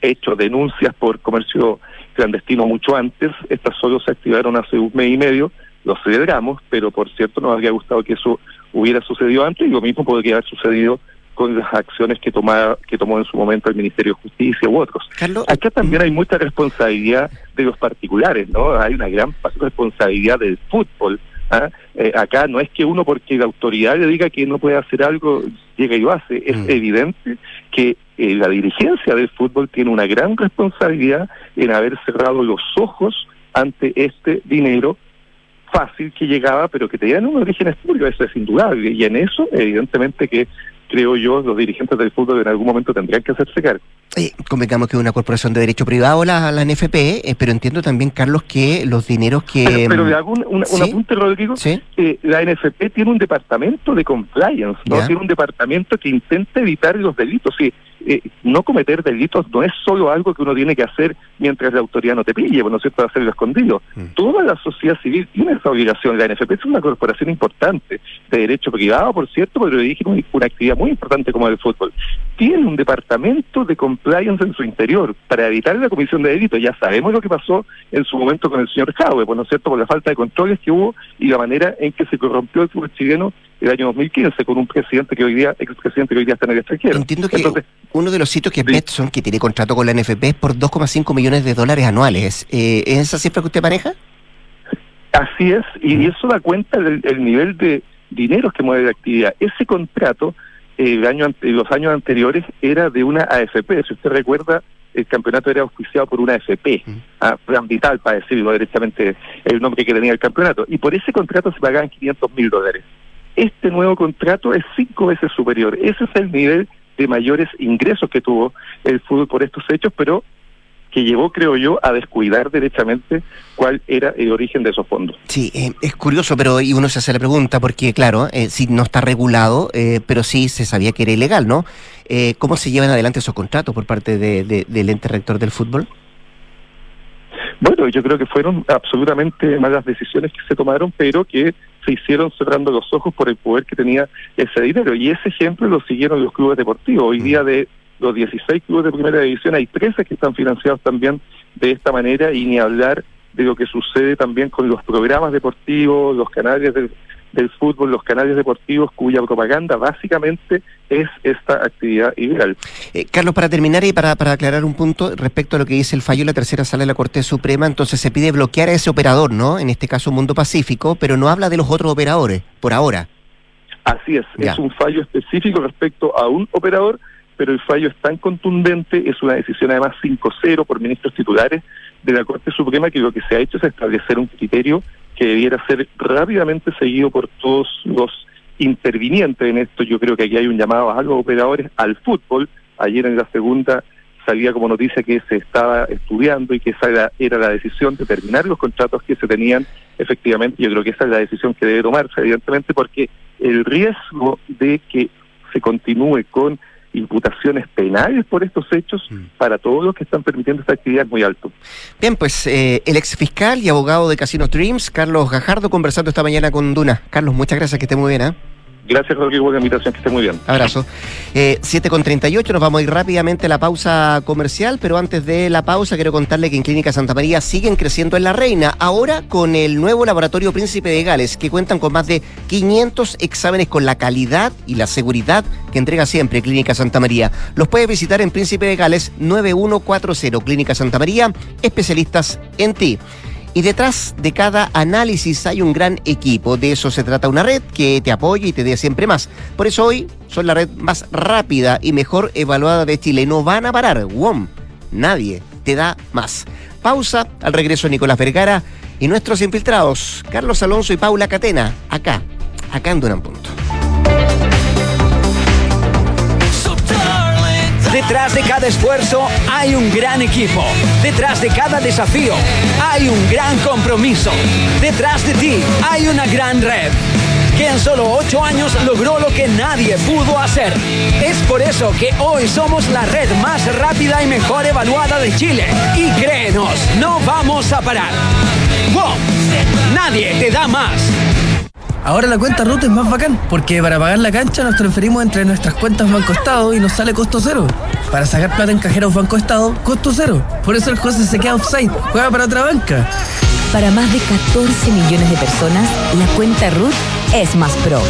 hecho denuncias por comercio clandestino mucho antes, estas solo se activaron hace un mes y medio, lo celebramos, pero por cierto nos habría gustado que eso hubiera sucedido antes y lo mismo podría haber sucedido con las acciones que tomaba, que tomó en su momento el Ministerio de Justicia u otros. Acá también hay mucha responsabilidad de los particulares, ¿no? Hay una gran responsabilidad del fútbol. ¿ah? Eh, acá no es que uno porque la autoridad le diga que no puede hacer algo, llega y lo hace. Es Mm. evidente que eh, la dirigencia del fútbol tiene una gran responsabilidad en haber cerrado los ojos ante este dinero fácil que llegaba, pero que tenía un origen espurio, eso es indudable. Y en eso, evidentemente que creo yo, los dirigentes del fútbol en algún momento tendrían que hacerse cargo. Eh, convengamos que es una corporación de derecho privado la, la NFP, eh, pero entiendo también, Carlos, que los dineros que... Pero, pero le hago un, un- un ¿sí? apunte, Rodrigo. Eh, la NFP tiene un departamento de compliance, ¿no? Ya. Tiene un departamento que intenta evitar los delitos. Sí, eh, no cometer delitos no es solo algo que uno tiene que hacer mientras la autoridad no te pille, ¿no es cierto?, hacerlo escondido. Toda la sociedad civil tiene esa obligación. La NFP es una corporación importante, de derecho privado, por cierto, pero dirige una, una actividad muy importante como el fútbol. Tiene un departamento de compliance en su interior para evitar la comisión de delitos. Ya sabemos lo que pasó en su momento con el señor Jaue, pues, ¿no es cierto?, por la falta de controles que hubo y la manera en que se corrompió el fútbol chileno el año 2015 con un presidente que hoy día, expresidente que hoy día está en el extranjero. Entiendo que Entonces, uno de los sitios que es Betson, que tiene contrato con la NFP, es por 2,5 millones de dólares anuales. Eh, ¿Es esa cifra que usted maneja? Así es, y eso da cuenta del el nivel de dinero que mueve la actividad. Ese contrato, eh, el año, los años anteriores, era de una AFP. Si usted recuerda, el campeonato era auspiciado por una AFP, ah, Plan Vital, para decirlo directamente el nombre que tenía el campeonato. Y por ese contrato se pagaban 500 mil dólares. Este nuevo contrato es cinco veces superior. Ese es el nivel de mayores ingresos que tuvo el fútbol por estos hechos, pero que llevó, creo yo, a descuidar derechamente cuál era el origen de esos fondos. Sí, eh, es curioso, pero y uno se hace la pregunta, porque claro, eh, sí no está regulado, eh, pero sí se sabía que era ilegal, ¿no? Eh, ¿Cómo se llevan adelante esos contratos por parte de- de- del ente rector del fútbol? Bueno, yo creo que fueron absolutamente malas decisiones que se tomaron, pero que se hicieron cerrando los ojos por el poder que tenía ese dinero. Y ese ejemplo lo siguieron los clubes deportivos. Hoy día de los 16 clubes de primera división hay 13 que están financiados también de esta manera y ni hablar de lo que sucede también con los programas deportivos, los canales del, del fútbol, los canales deportivos cuya propaganda básicamente es esta actividad ilegal. Eh, Carlos, para terminar y para, para aclarar un punto respecto a lo que dice el fallo de la tercera sala de la Corte Suprema, entonces se pide bloquear a ese operador, ¿no? En este caso Mundo Pacífico, pero no habla de los otros operadores, por ahora. Así es, Ya. es un fallo específico respecto a un operador, pero el fallo es tan contundente, es una decisión además 5-0 por ministros titulares de la Corte Suprema que lo que se ha hecho es establecer un criterio que debiera ser rápidamente seguido por todos los intervinientes en esto. Yo creo que aquí hay un llamado a los operadores al fútbol. Ayer en la segunda salía como noticia que se estaba estudiando y que esa era, era la decisión de terminar los contratos que se tenían efectivamente. Yo creo que esa es la decisión que debe tomarse, evidentemente, porque el riesgo de que se continúe con imputaciones penales por estos hechos para todos los que están permitiendo esta actividad muy alto. Bien, pues eh, el ex fiscal y abogado de Casinos Dreams, Carlos Gajardo, conversando esta mañana con Duna. Carlos, muchas gracias, que esté muy bien, ¿ah? Gracias, Rodrigo, por la invitación, que esté muy bien. Abrazo. Eh, 7 con 38, nos vamos a ir rápidamente a la pausa comercial, pero antes de la pausa quiero contarle que en Clínica Santa María siguen creciendo en La Reina, ahora con el nuevo laboratorio Príncipe de Gales, que cuentan con más de 500 exámenes con la calidad y la seguridad que entrega siempre Clínica Santa María. Los puedes visitar en Príncipe de Gales 9140, Clínica Santa María, especialistas en ti. Y detrás de cada análisis hay un gran equipo. De eso se trata una red que te apoya y te dé siempre más. Por eso hoy son la red más rápida y mejor evaluada de Chile. No van a parar. WOM. Nadie te da más. Pausa. Al regreso Nicolás Vergara y nuestros infiltrados, Carlos Alonso y Paula Catena. Acá, acá en Duran Punto. Detrás de cada esfuerzo hay un gran equipo. Detrás de cada desafío hay un gran compromiso. Detrás de ti hay una gran red que en solo ocho años logró lo que nadie pudo hacer. Es por eso que hoy somos la red más rápida y mejor evaluada de Chile. Y créenos, no vamos a parar. ¡Wow! Nadie te da más. Ahora la cuenta RUT es más bacán, porque para pagar la cancha nos transferimos entre nuestras cuentas Banco Estado y nos sale costo cero. Para sacar plata en cajeros Banco Estado, costo cero. Por eso el José se queda offside, juega para otra banca. Para más de 14 millones de personas, la cuenta RUT es más pro.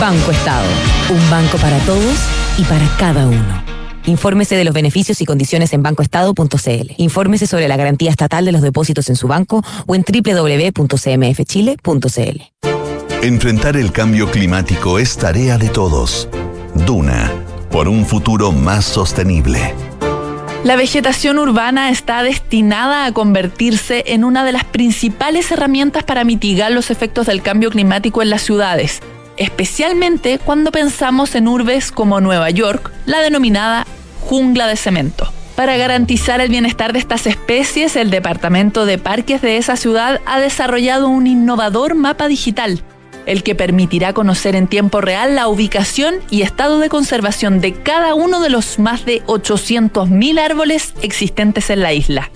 Banco Estado, un banco para todos y para cada uno. Infórmese de los beneficios y condiciones en bancoestado.cl. Infórmese sobre la garantía estatal de los depósitos en su banco o en www.cmfchile.cl. Enfrentar el cambio climático es tarea de todos. Duna, por un futuro más sostenible. La vegetación urbana está destinada a convertirse en una de las principales herramientas para mitigar los efectos del cambio climático en las ciudades, especialmente cuando pensamos en urbes como Nueva York, la denominada jungla de cemento. Para garantizar el bienestar de estas especies, el Departamento de Parques de esa ciudad ha desarrollado un innovador mapa digital el que permitirá conocer en tiempo real la ubicación y estado de conservación de cada uno de los más de 800.000 árboles existentes en la isla.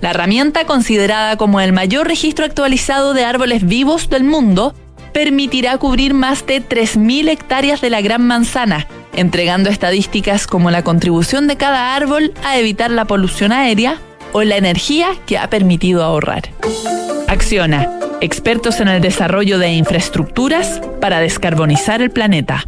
La herramienta, considerada como el mayor registro actualizado de árboles vivos del mundo, permitirá cubrir más de 3.000 hectáreas de la Gran Manzana, entregando estadísticas como la contribución de cada árbol a evitar la polución aérea o la energía que ha permitido ahorrar. Acciona, expertos en el desarrollo de infraestructuras para descarbonizar el planeta.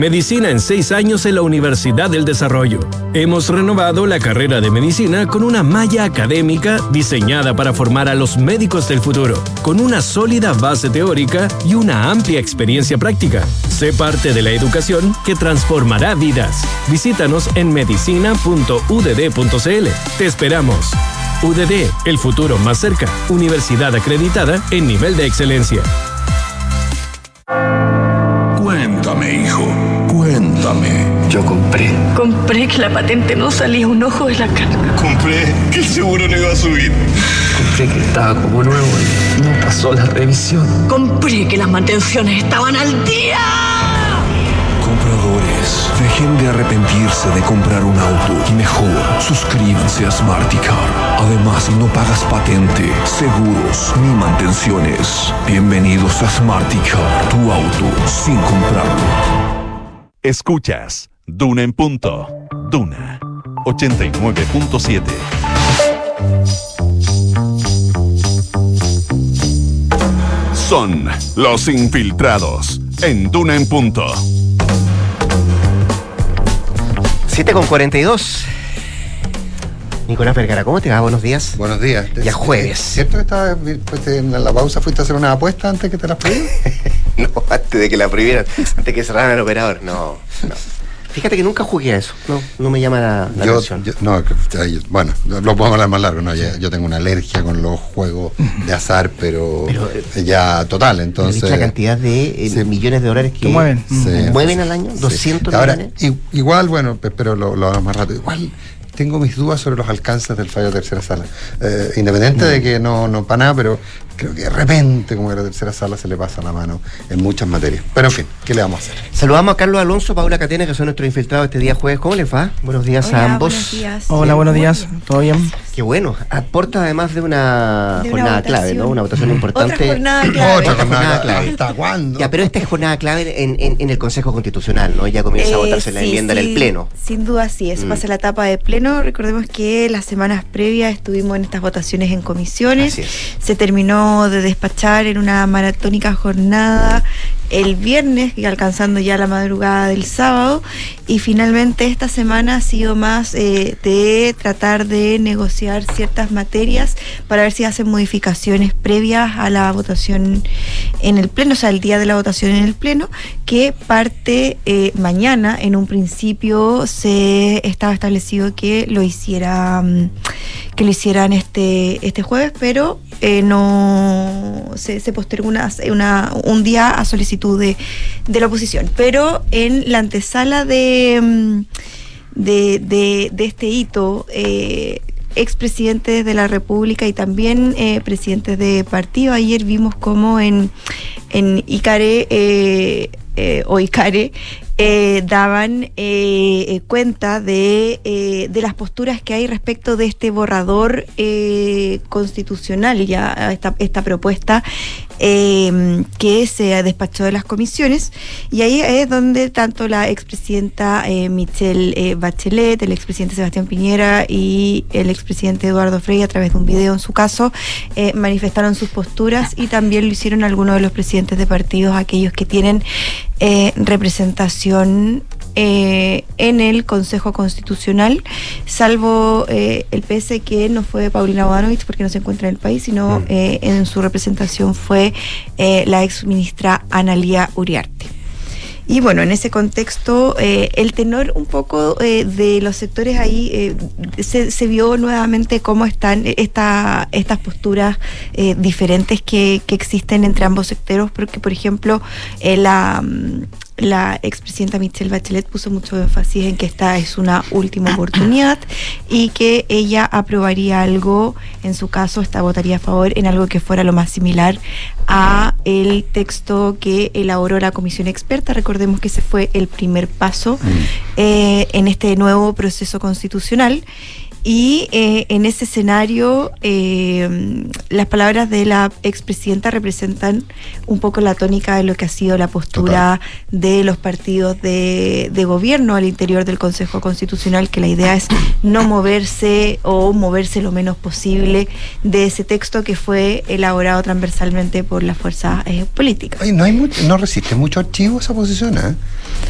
Medicina en seis años en la Universidad del Desarrollo. Hemos renovado la carrera de medicina con una malla académica diseñada para formar a los médicos del futuro, con una sólida base teórica y una amplia experiencia práctica. Sé parte de la educación que transformará vidas. Visítanos en medicina.udd.cl. Te esperamos. UDD, el futuro más cerca. Universidad acreditada en nivel de excelencia. Yo compré. Compré que la patente no salía un ojo de la cara. Compré que el seguro no iba a subir. Compré que estaba como nuevo y no pasó la revisión. Compré que las mantenciones estaban al día. Compradores, dejen de arrepentirse de comprar un auto y mejor suscríbanse a Smarticar. Además, no pagas patente, seguros ni mantenciones. Bienvenidos a Smarticar, tu auto sin comprarlo. Escuchas Duna en punto. Duna 89.7. Son los infiltrados en Duna en punto. 7 con 42. Nicolás Vergara, ¿cómo te va? Buenos días. Buenos días. Ya jueves. ¿Cierto que estabas, en la pausa fuiste a hacer una apuesta antes que te la prohibieran? no, antes de que la prohibieran, antes que cerraran el operador. No, no. Fíjate que nunca jugué a eso, no, no me llama la, la yo, atención. yo- no, bueno, lo podemos hablar más largo, no, ya- yo tengo una alergia con los juegos de azar, pero, Pero, eh, ya total, entonces... ¿Viste la cantidad de eh, Sí. millones de dólares que mueven. Sí. mueven al año? Sí. 200 Ahora, millones. igual, bueno, pe- pero lo, lo hablamos más rato. Igual tengo mis dudas sobre los alcances del fallo de tercera sala. Eh, independiente de que no, no para nada, pero creo que de repente, como que la tercera sala se le pasa la mano en muchas materias. Pero en fin, ¿qué le vamos a hacer? Saludamos a Carlos Alonso, Paula Catena, que son nuestros infiltrados este día jueves. ¿Cómo les va? Buenos días Hola, a ambos. buenos días. Hola, buenos días. ¿Todo bien? Qué bueno. Aporta además de una, De una jornada clave. ¿no? Una votación importante. Otra jornada clave. Otra Otra jornada jornada clave. clave. ¿Hasta cuándo? Ya, pero esta es jornada clave en, en- en el Consejo Constitucional, ¿no? Ya comienza a Eh, votarse la sí, enmienda en el Pleno. Sin duda sí, eso Mm. pasa la etapa de pleno. Recordemos que las semanas previas estuvimos en estas votaciones en comisiones. Se terminó de despachar en una maratónica jornada el viernes y alcanzando ya la madrugada del sábado. Y finalmente esta semana ha sido más eh, de tratar de negociar ciertas materias para ver si hacen modificaciones previas a la votación en el Pleno, o sea, el día de la votación en el Pleno, que parte eh, mañana. En un principio se estaba establecido que lo hiciera mm, que lo hicieran este, este jueves, pero eh, no se, se postergó una, un día a solicitud de, de la oposición. Pero en la antesala de, mm, de, de- de este hito, eh, expresidentes de la República y también eh, presidentes de partido, ayer vimos como en, en Icare eh, eh, o Icare eh, daban eh, cuenta de, eh, de las posturas que hay respecto de este borrador constitucional, ya esta, esta propuesta eh, que se despachó de las comisiones. Y ahí es donde tanto la expresidenta eh, Michelle eh, Bachelet, el expresidente Sebastián Piñera y el expresidente Eduardo Frei, a través de un video en su caso, eh, manifestaron sus posturas y también lo hicieron algunos de los presidentes de partidos, aquellos que tienen eh, representación eh, en el Consejo Constitucional, salvo eh, el PS que no fue Paulina Bodanovich porque no se encuentra en el país, sino eh, en su representación fue la ex ministra Analía Uriarte. Y bueno, en ese contexto, eh, el tenor un poco eh, de los sectores ahí eh, se, se vio nuevamente cómo están esta, estas posturas diferentes que, que existen entre ambos sectores, porque por ejemplo, la, mm, la expresidenta Michelle Bachelet puso mucho énfasis en que esta es una última oportunidad y que ella aprobaría algo, en su caso, esta votaría a favor en algo que fuera lo más similar a el texto que elaboró la comisión experta. Recordemos que ese fue el primer paso eh, en este nuevo proceso constitucional. Y eh, en ese escenario, eh, las palabras de la expresidenta representan un poco la tónica de lo que ha sido la postura de los partidos de, de gobierno al interior del Consejo Constitucional, que la idea es no moverse o moverse lo menos posible de ese texto que fue elaborado transversalmente por las fuerzas eh, políticas. Oye, no, hay mucho, no resiste mucho archivo esa posición, ¿eh?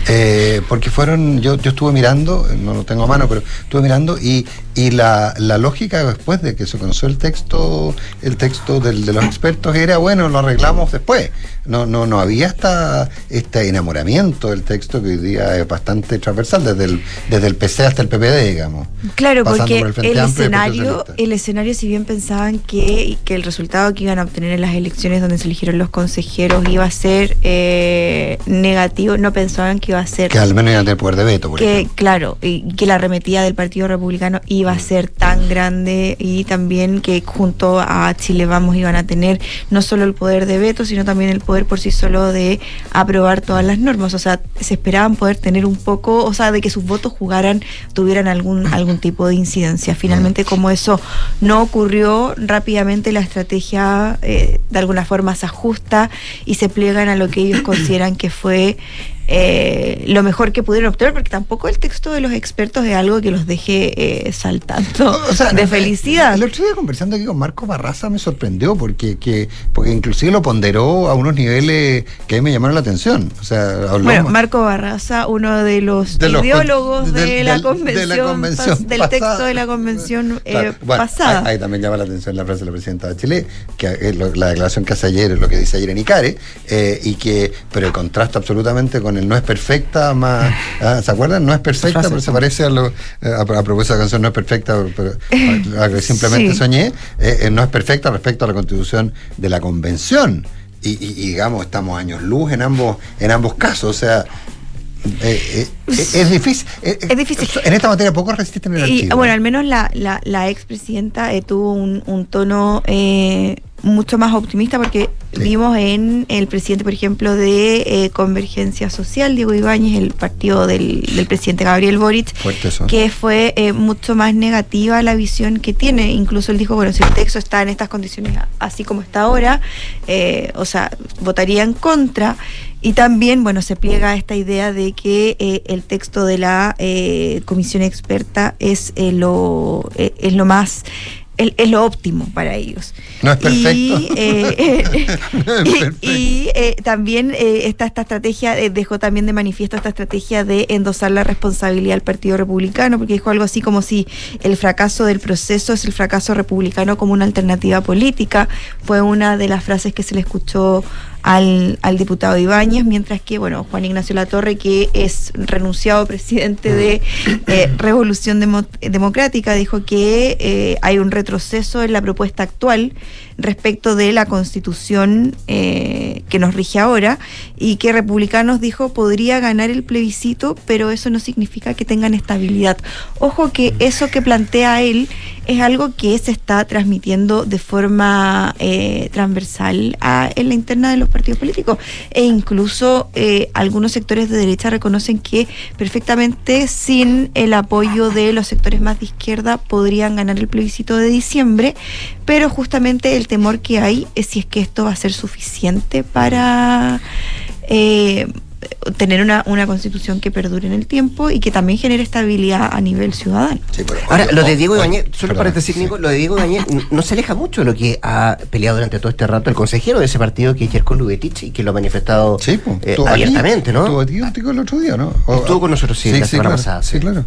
Eh, porque fueron, yo, yo estuve mirando, no lo tengo a mano, pero estuve mirando y, y la, la lógica después de que se conoció el texto, el texto del, de los expertos era, bueno, lo arreglamos después. No, no, no había esta, este enamoramiento del texto que hoy día es bastante transversal, desde el, desde el PC hasta el PPD, digamos. Claro, porque por el y escenario, el escenario, si bien pensaban que, que el resultado que iban a obtener en las elecciones donde se eligieron los consejeros iba a ser eh, negativo, no pensaban que iba a ser Que al menos iban a tener poder de veto, por que ejemplo. claro y que la arremetida del Partido Republicano iba a ser tan grande y también que junto a Chile Vamos iban a tener no solo el poder de veto sino también el poder por sí solo de aprobar todas las normas. O sea se esperaban poder tener un poco o sea de que sus votos jugaran tuvieran algún algún tipo de incidencia. Finalmente como eso no ocurrió rápidamente la estrategia eh, de alguna forma se ajusta y se pliegan a lo que ellos consideran que fue eh, lo mejor que pudieron obtener, porque tampoco el texto de los expertos es algo que los deje eh, saltando de felicidad. El otro día conversando aquí con Marco Barraza me sorprendió porque, que, porque inclusive lo ponderó a unos niveles que a mí me llamaron la atención. O sea, Bueno, Marco Barraza, uno de los De los- ideólogos de, la convención, de la convención pas- del texto de la convención eh, Claro, bueno, pasada. Ahí, ahí también llama la atención la frase de la presidenta de Chile, que eh, lo- la declaración que hace ayer es lo que dice ayer en Icare, eh, y que, pero contrasta absolutamente con el no es perfecta más, ah, ¿se acuerdan? No es perfecta, pero se parece a lo, eh, a, a propósito de la canción No es perfecta, pero, a- a que simplemente Sí. soñé, eh, eh, no es perfecta respecto a la constitución de la convención. Y, y- y digamos, estamos años luz en ambos, en ambos casos, o sea, eh, eh, es, es difícil. Es difícil. En esta materia poco resisten el Y bueno, al menos la, la, la expresidenta eh, tuvo un, un tono eh, mucho más optimista porque vimos en el presidente, por ejemplo, de eh, Convergencia Social, Diego Ibáñez, el partido del, del presidente Gabriel Boric, que fue eh, mucho más negativa la visión que tiene. Incluso él dijo, bueno, si el texto está en estas condiciones así como está ahora, eh, o sea, votaría en contra. Y también, bueno, se pliega esta idea de que eh, el texto de la eh, comisión experta es eh, lo es lo más es, es lo óptimo para ellos. No es perfecto. Y, eh, eh, No es y- perfecto. y, eh, también eh, está esta estrategia, eh, dejó también de manifiesto esta estrategia de endosar la responsabilidad al Partido Republicano, porque dijo algo así como si el fracaso del proceso es el fracaso republicano como una alternativa política. Fue una de las frases que se le escuchó al, al diputado Ibáñez, mientras que, bueno, Juan Ignacio Latorre, que es renunciado presidente de eh, Revolución Demo- Democrática, dijo que eh, hay un retroceso en la propuesta actual respecto de la constitución eh, que nos rige ahora y que republicanos dijo podría ganar el plebiscito pero eso no significa que tengan estabilidad ojo que eso que plantea él es algo que se está transmitiendo de forma eh, transversal a- en la interna de los partidos políticos. E incluso eh, algunos sectores de derecha reconocen que perfectamente sin el apoyo de los sectores más de izquierda podrían ganar el plebiscito de diciembre, pero justamente el temor que hay es si es que esto va a ser suficiente para... eh, tener una, una constitución que perdure en el tiempo y que también genere estabilidad a nivel ciudadano. Ahora, lo de Diego oye, Ibañez, solo perdona, paréntesis, Nico, lo de Diego Ibañez no se aleja mucho de lo que ha peleado durante todo este rato el consejero de ese partido, que es Jerko Lubetich, y que lo ha manifestado eh, Estuvo aquí, abiertamente, ¿no? Estuvo aquí contigo el otro día, ¿no? O- Estuvo con nosotros, sí, la semana claro, pasada, Sí, claro.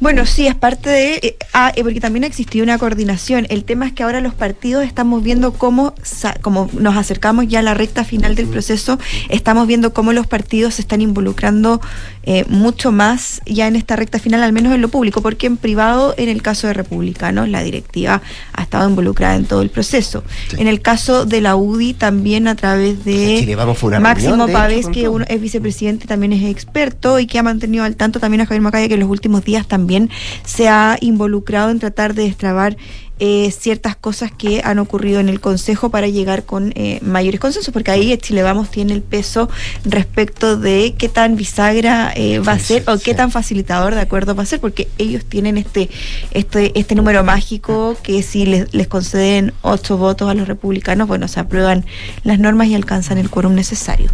Bueno, sí, es parte de... eh, ah, eh, porque también existió una coordinación. El tema es que ahora los partidos estamos viendo cómo, como nos acercamos ya a la recta final del proceso, estamos viendo cómo los partidos se están involucrando eh, mucho más ya en esta recta final, al menos en lo público, porque en privado, en el caso de republicanos, la directiva ha estado involucrada en todo el proceso. En el caso de la UDI, también a través de Chile Vamos Máximo reunión, de Pavés, que uno es vicepresidente, también es experto y que ha mantenido al tanto también a Javier Macaya, que en los últimos días también se ha involucrado en tratar de destrabar eh, ciertas cosas que han ocurrido en el Consejo para llegar con eh, mayores consensos, porque ahí Chile Vamos tiene el peso respecto de qué tan bisagra eh, va a ser o qué tan facilitador de acuerdo va a ser, porque ellos tienen este, este, este número mágico que si les, les conceden ocho votos a los republicanos, bueno, se aprueban las normas y alcanzan el quórum necesario.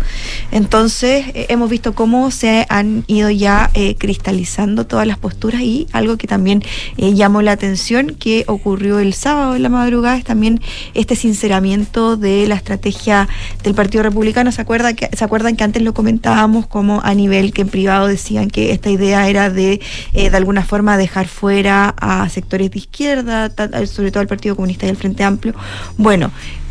Entonces, eh, hemos visto cómo se han ido ya eh, cristalizando todas las posturas y algo que también llamó la atención que ocurrió el sábado en la madrugada es también este sinceramiento de la estrategia del Partido Republicano. ¿Se, acuerda que, ¿Se acuerdan que antes lo comentábamos como a nivel que en privado decían que esta idea era de eh, de alguna forma dejar fuera a sectores de izquierda, sobre todo al Partido Comunista y al Frente Amplio? Bueno,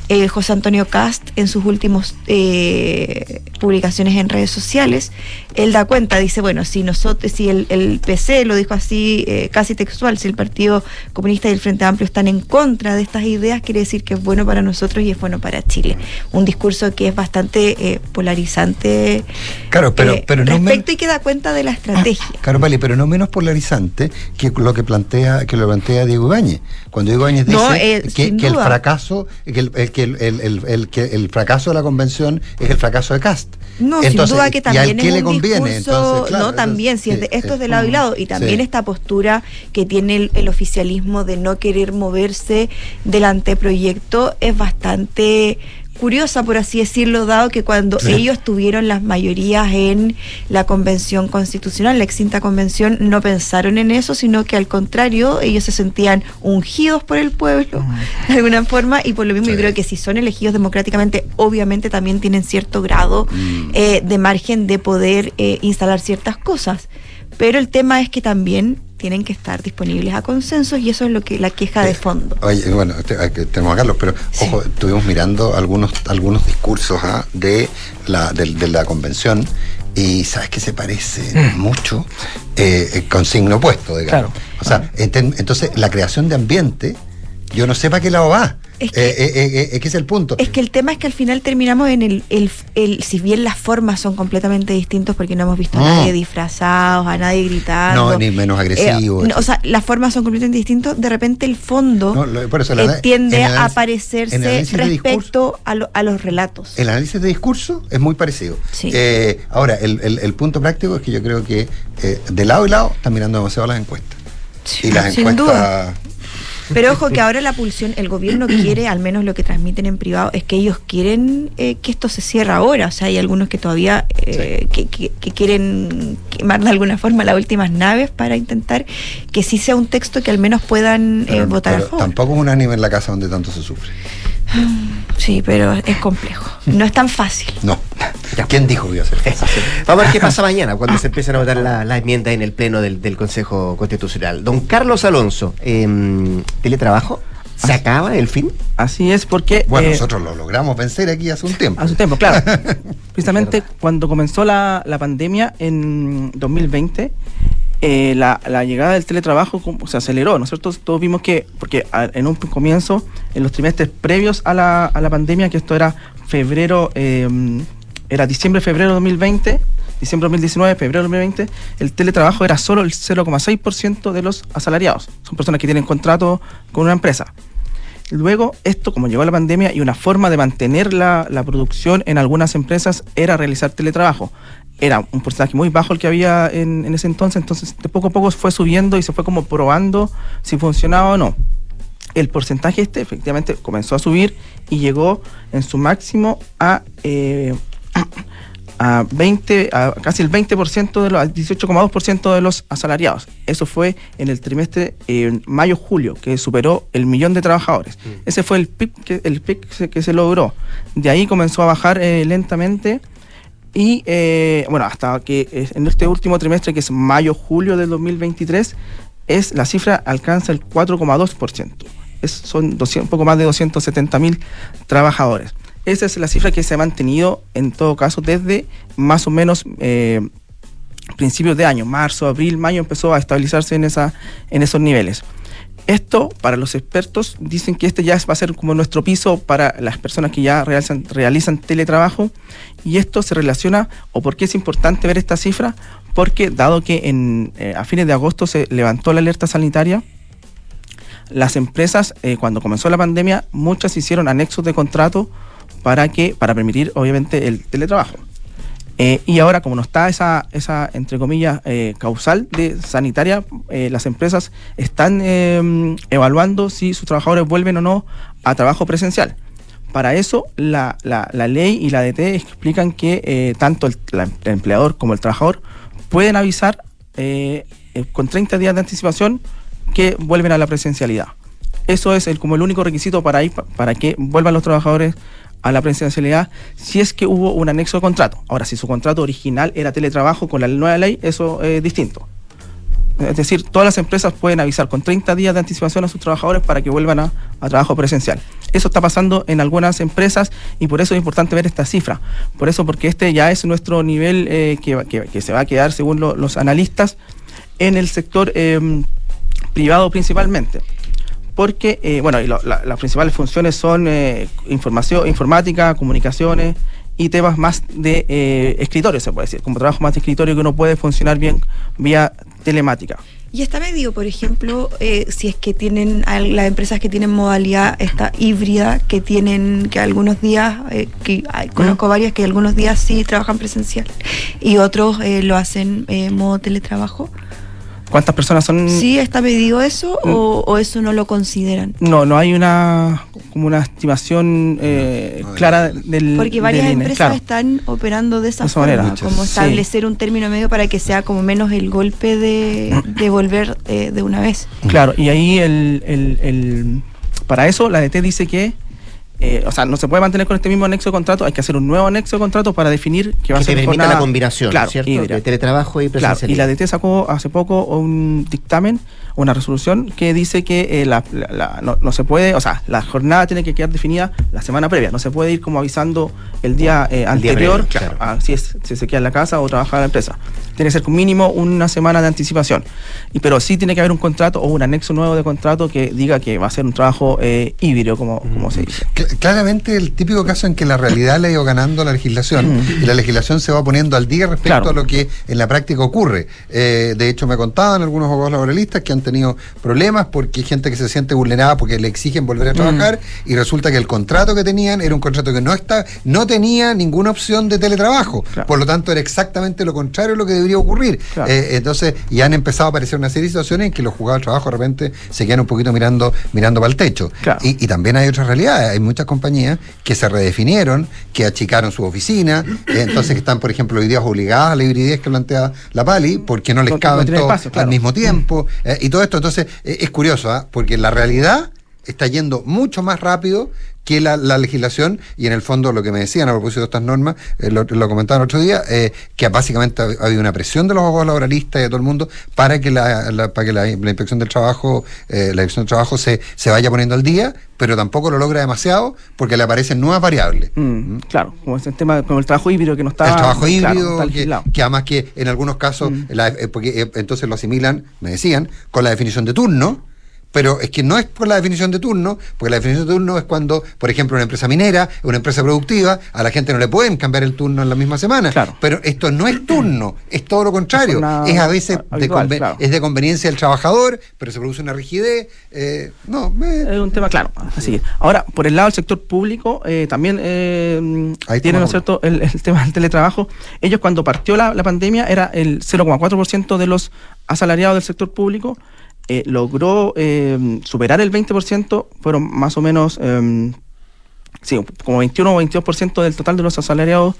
eh, José Antonio Cast en sus últimos eh, publicaciones en redes sociales, él da cuenta, dice, bueno, si nosotros, si el, el PC lo dijo así, eh, casi textual, si el Partido Comunista y el Frente Amplio están en contra de estas ideas, quiere decir que es bueno para nosotros y es bueno para Chile. Un discurso que es bastante eh, polarizante Claro, pero, eh, pero no men- respecto y que da cuenta de la estrategia. Claro, vale, pero no menos polarizante que lo que plantea que lo plantea Diego Ibáñez. Cuando Diego Ibáñez dice No, que, el fracaso, que el, que el, el- el- el- que el fracaso de la convención es el fracaso de Cast. No, Entonces, sin duda que ¿y a también es le discurso, Entonces, claro, no, también, si es de, esto es de lado y lado, y también esta postura que tiene el, el oficialismo de no querer moverse del anteproyecto es bastante curiosa, por así decirlo, dado que cuando Sí. ellos tuvieron las mayorías en la convención constitucional, la extinta convención, no pensaron en eso, sino que al contrario, ellos se sentían ungidos por el pueblo, de alguna forma, y por lo mismo yo creo que si son elegidos democráticamente, obviamente también tienen cierto grado eh, de margen de poder eh, instalar ciertas cosas. Pero el tema es que también tienen que estar disponibles a consensos y eso es lo que la queja de fondo. Oye, bueno, te- aquí tenemos a Carlos, pero ojo, estuvimos mirando algunos algunos discursos ah, de, la, de, de la convención y sabes que se parece mucho eh, eh, con signo opuesto, digamos. O sea, entonces la creación de ambiente, yo no sé para qué lado va. Es Eh, eh, eh, eh, es que es el punto. Es que el tema es que al final terminamos en el, el, el- si bien las formas son completamente distintas porque no hemos visto a Mm. nadie disfrazados, a nadie gritando. No, ni menos agresivo. O sea, las formas son completamente distintas, de repente el fondo No, lo- por eso el ana- tiende a parecerse respecto a, lo- a los relatos. El análisis de discurso es muy parecido. Sí. Eh, ahora, el, el- punto práctico es que yo creo que de lado y lado están mirando demasiado las encuestas. y las sin encuestas. Pero ojo que ahora la pulsión, el gobierno quiere, al menos lo que transmiten en privado, es que ellos quieren eh, que esto se cierre ahora. O sea, hay algunos que todavía eh, que, que- que quieren quemar de alguna forma las últimas naves para intentar que sí sea un texto que al menos puedan eh, pero- votar a favor. tampoco es un anime en la casa donde tanto se sufre. Sí, pero es complejo. No es tan fácil. No. ¿Quién dijo que iba a ser fácil? Vamos a ver qué pasa mañana cuando se empiecen a votar la- las enmiendas en el pleno del, del Consejo Constitucional. Don Carlos Alonso, em, teletrabajo, ¿se acaba el fin? Así es, porque. Bueno, eh, nosotros lo logramos vencer aquí hace un tiempo. Hace un tiempo, claro. Precisamente cuando comenzó la, la pandemia en 2020, eh, la, llegada del teletrabajo se aceleró. Nosotros todos vimos que, porque en un comienzo, en los trimestres previos a la, a la pandemia, que esto era febrero, eh, era diciembre, febrero de 2020, diciembre de 2019, febrero de 2020, el teletrabajo era solo el 0,6% de los asalariados. Son personas que tienen contrato con una empresa. Luego, esto, como llegó la pandemia y una forma de mantener la, la producción en algunas empresas era realizar teletrabajo. Era un porcentaje muy bajo el que había en, en ese entonces, entonces de poco a poco fue subiendo y se fue como probando si funcionaba o no el porcentaje este efectivamente comenzó a subir y llegó en su máximo a, eh, a 20, a casi el 20% de los, al 18,2% de los asalariados. Eso fue en el trimestre eh, mayo-julio, que superó el millón de trabajadores. Ese fue el pic que, el pic que, que se logró. De ahí comenzó a bajar eh, lentamente. Y eh, bueno, hasta que en este último trimestre, que es mayo-julio del 2023, es, la cifra alcanza el 4,2%. Es, son 200, un poco más de 270 mil trabajadores. Esa es la cifra que se ha mantenido en todo caso desde más o menos eh, principios de año, marzo, abril, mayo, empezó a estabilizarse en, esa, en esos niveles. Esto, para los expertos, dicen que este ya va a ser como nuestro piso para las personas que ya realizan, teletrabajo. Y esto se relaciona, o por qué es importante ver esta cifra, porque dado que eh, a fines de agosto se levantó la alerta sanitaria, las empresas, eh, cuando comenzó la pandemia, muchas hicieron anexos de contrato para que para permitir, obviamente, el teletrabajo. Eh, y ahora, como no está esa, esa entre comillas, eh, causal de sanitaria, eh, las empresas están evaluando si sus trabajadores vuelven o no a trabajo presencial. Para eso, la, la- ley y la DT explican que tanto el, la- el empleador como el trabajador pueden avisar con 30 días de anticipación que vuelven a la presencialidad. Eso es el, como el único requisito para, ir, pa- para que vuelvan los trabajadores a la presencialidad si es que hubo un anexo de contrato. Ahora, si su contrato original era teletrabajo con la nueva ley, eso es distinto. Es decir, todas las empresas pueden avisar con 30 días de anticipación a sus trabajadores para que vuelvan a, a trabajo presencial. Eso está pasando en algunas empresas y por eso es importante ver esta cifra. Por eso, porque este ya es nuestro nivel eh, que, que- se va a quedar, según lo- los analistas, en el sector eh, privado principalmente porque, eh, bueno, y lo- la- las principales funciones son eh, información, informática, comunicaciones y temas más de eh, escritorio, se puede decir, como trabajo más de escritorio que uno puede funcionar bien vía telemática. Y está medido, por ejemplo, eh, si es que tienen las empresas que tienen modalidad esta híbrida, que tienen que algunos días, eh, que hay- conozco varias que algunos días sí trabajan presencial y otros eh, lo hacen modo teletrabajo. ¿Cuántas personas son? ¿Sí está medido eso o, o eso no lo consideran? No, no hay una como una estimación eh, clara del Porque varias del INE, empresas claro. están operando de esa, De esa forma, manera. como Sí. establecer un término medio para que sea como menos el golpe de, de volver eh, de una vez. Claro, y ahí el, el- el- para eso la DT dice que, eh, o sea, no se puede mantener con este mismo anexo de contrato, hay que hacer un nuevo anexo de contrato para definir que va Que a ser permita jornada- la combinación, claro, ¿cierto? De teletrabajo y Claro, y presencialidad. la DT sacó hace poco un dictamen, una resolución que dice que eh, la- la- la- no, no se puede, o sea, la jornada tiene que quedar definida la semana previa, no se puede ir como avisando el día eh, El día anterior, previo, claro, a si, es- si se queda en la casa o trabaja en la empresa. Tiene que ser mínimo una semana de anticipación. Y, pero sí tiene que haber un contrato o un anexo nuevo de contrato que diga que va a ser un trabajo eh, híbrido, como, como se dice. Cl- Claramente el típico caso en que la realidad le ha ido ganando a la legislación y la legislación se va poniendo al día respecto Claro. a lo que en la práctica ocurre. Eh, de hecho, me contaban algunos abogados laboralistas que han tenido problemas porque hay gente que se siente vulnerada porque le exigen volver a trabajar y resulta que el contrato que tenían era un contrato que no está, no tenía ninguna opción de teletrabajo. Por lo tanto, era exactamente lo contrario de lo que debería ocurrir. Claro. Eh, entonces, y han empezado a aparecer una serie de situaciones en que los jugadores de trabajo de repente se quedan un poquito mirando, mirando para el techo. Y, y también hay otras realidades. Hay muchas compañías que se redefinieron, que achicaron su oficina, eh, entonces que están, por ejemplo, hoy día obligadas a la hibridez que plantea la Pali, porque no les Porque no caben tiene todos espacio, claro. al mismo tiempo. eh, y todo esto, entonces, es curioso, ¿ah? porque la realidad está yendo mucho más rápido que la, la legislación y en el fondo lo que me decían a propósito de estas normas, eh, lo, lo comentaban el otro día, eh, que básicamente ha, ha habido una presión de los abogados laboralistas y de todo el mundo para que la, la- para que la, la inspección del trabajo, eh, la inspección del trabajo se, se vaya poniendo al día, pero tampoco lo logra demasiado porque le aparecen nuevas variables. Mm, claro, como ese tema, como el trabajo híbrido que no está. el trabajo claro, híbrido, está que, además que en algunos casos, la- eh, porque eh, entonces lo asimilan, me decían, con la definición de turno, Pero es que no es por la definición de turno, porque la definición de turno es cuando, por ejemplo, una empresa minera, una empresa productiva, a la gente no le pueden cambiar el turno en la misma semana. Pero esto no es turno, es todo lo contrario. Es, a veces de, habitual, claro. es de conveniencia del trabajador, pero se produce una rigidez. eh, no, Es un tema claro. Así que, ahora, por el lado del sector público, eh, también eh, tienen, ¿no cierto?, el, el tema del teletrabajo. Ellos, cuando partió la, la pandemia, era el 0,4% de los asalariados del sector público. Eh, logró eh, superar el 20%, fueron más o menos, eh, sí, como 21 o 22% del total de los asalariados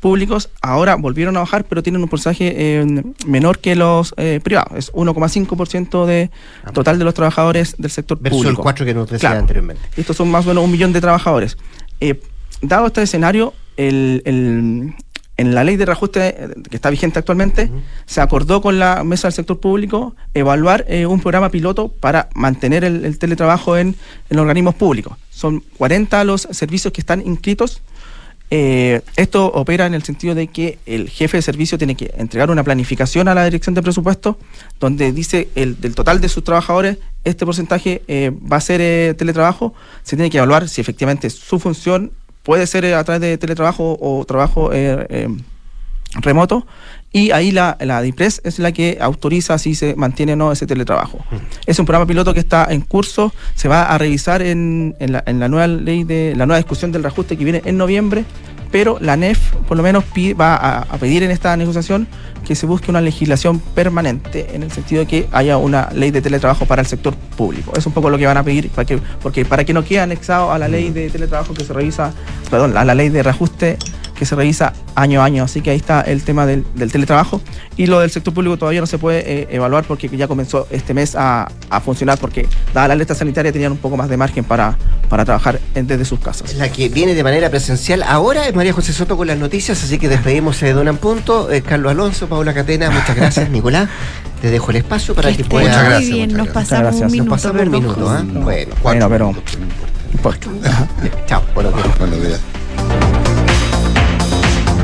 públicos. Ahora volvieron a bajar, pero tienen un porcentaje eh, menor que los eh, privados. Es 1,5% de total de los trabajadores del sector Versus público. el 4 que nos decía Claro. anteriormente. Estos son más o menos un millón de trabajadores. Eh, dado este escenario, el- el- en la ley de reajuste eh, que está vigente actualmente, se acordó con la mesa del sector público evaluar eh, un programa piloto para mantener el, el teletrabajo en, en organismos públicos. Son 40 los servicios que están inscritos. Eh, esto opera en el sentido de que el jefe de servicio tiene que entregar una planificación a la dirección de presupuesto donde dice el del total de sus trabajadores este porcentaje eh, va a ser teletrabajo. Se tiene que evaluar si efectivamente su función puede ser eh, a través de teletrabajo o trabajo eh, eh, remoto y ahí la, la DIPRES es la que autoriza si se mantiene o no ese teletrabajo. Es un programa piloto que está en curso, se va a revisar en, en la, en la nueva ley de la nueva discusión del reajuste que viene en noviembre, pero la NEF por lo menos pi- va a, a pedir en esta negociación que se busque una legislación permanente en el sentido de que haya una ley de teletrabajo para el sector público. Es un poco lo que van a pedir para que, porque para que no quede anexado a la ley de teletrabajo que se revisa, perdón, a la ley de reajuste que se revisa año a año. Así que ahí está el tema del, del teletrabajo. Y lo del sector público todavía no se puede eh, evaluar porque ya comenzó este mes a, a funcionar porque dada la alerta sanitaria tenían un poco más de margen para, para trabajar en- desde sus casas. La que viene de manera presencial ahora es María José Soto con las noticias, así que despedimos de Don Punto. Eh, Carlos Alonso, Paula Catena, muchas gracias, Nicolás. Te dejo el espacio para que, puedas. muy bien, nos pasamos un Nos minuto, pasamos un minuto. ¿ah? Bueno, Bueno, pero Chao, buenos días. Buenos días.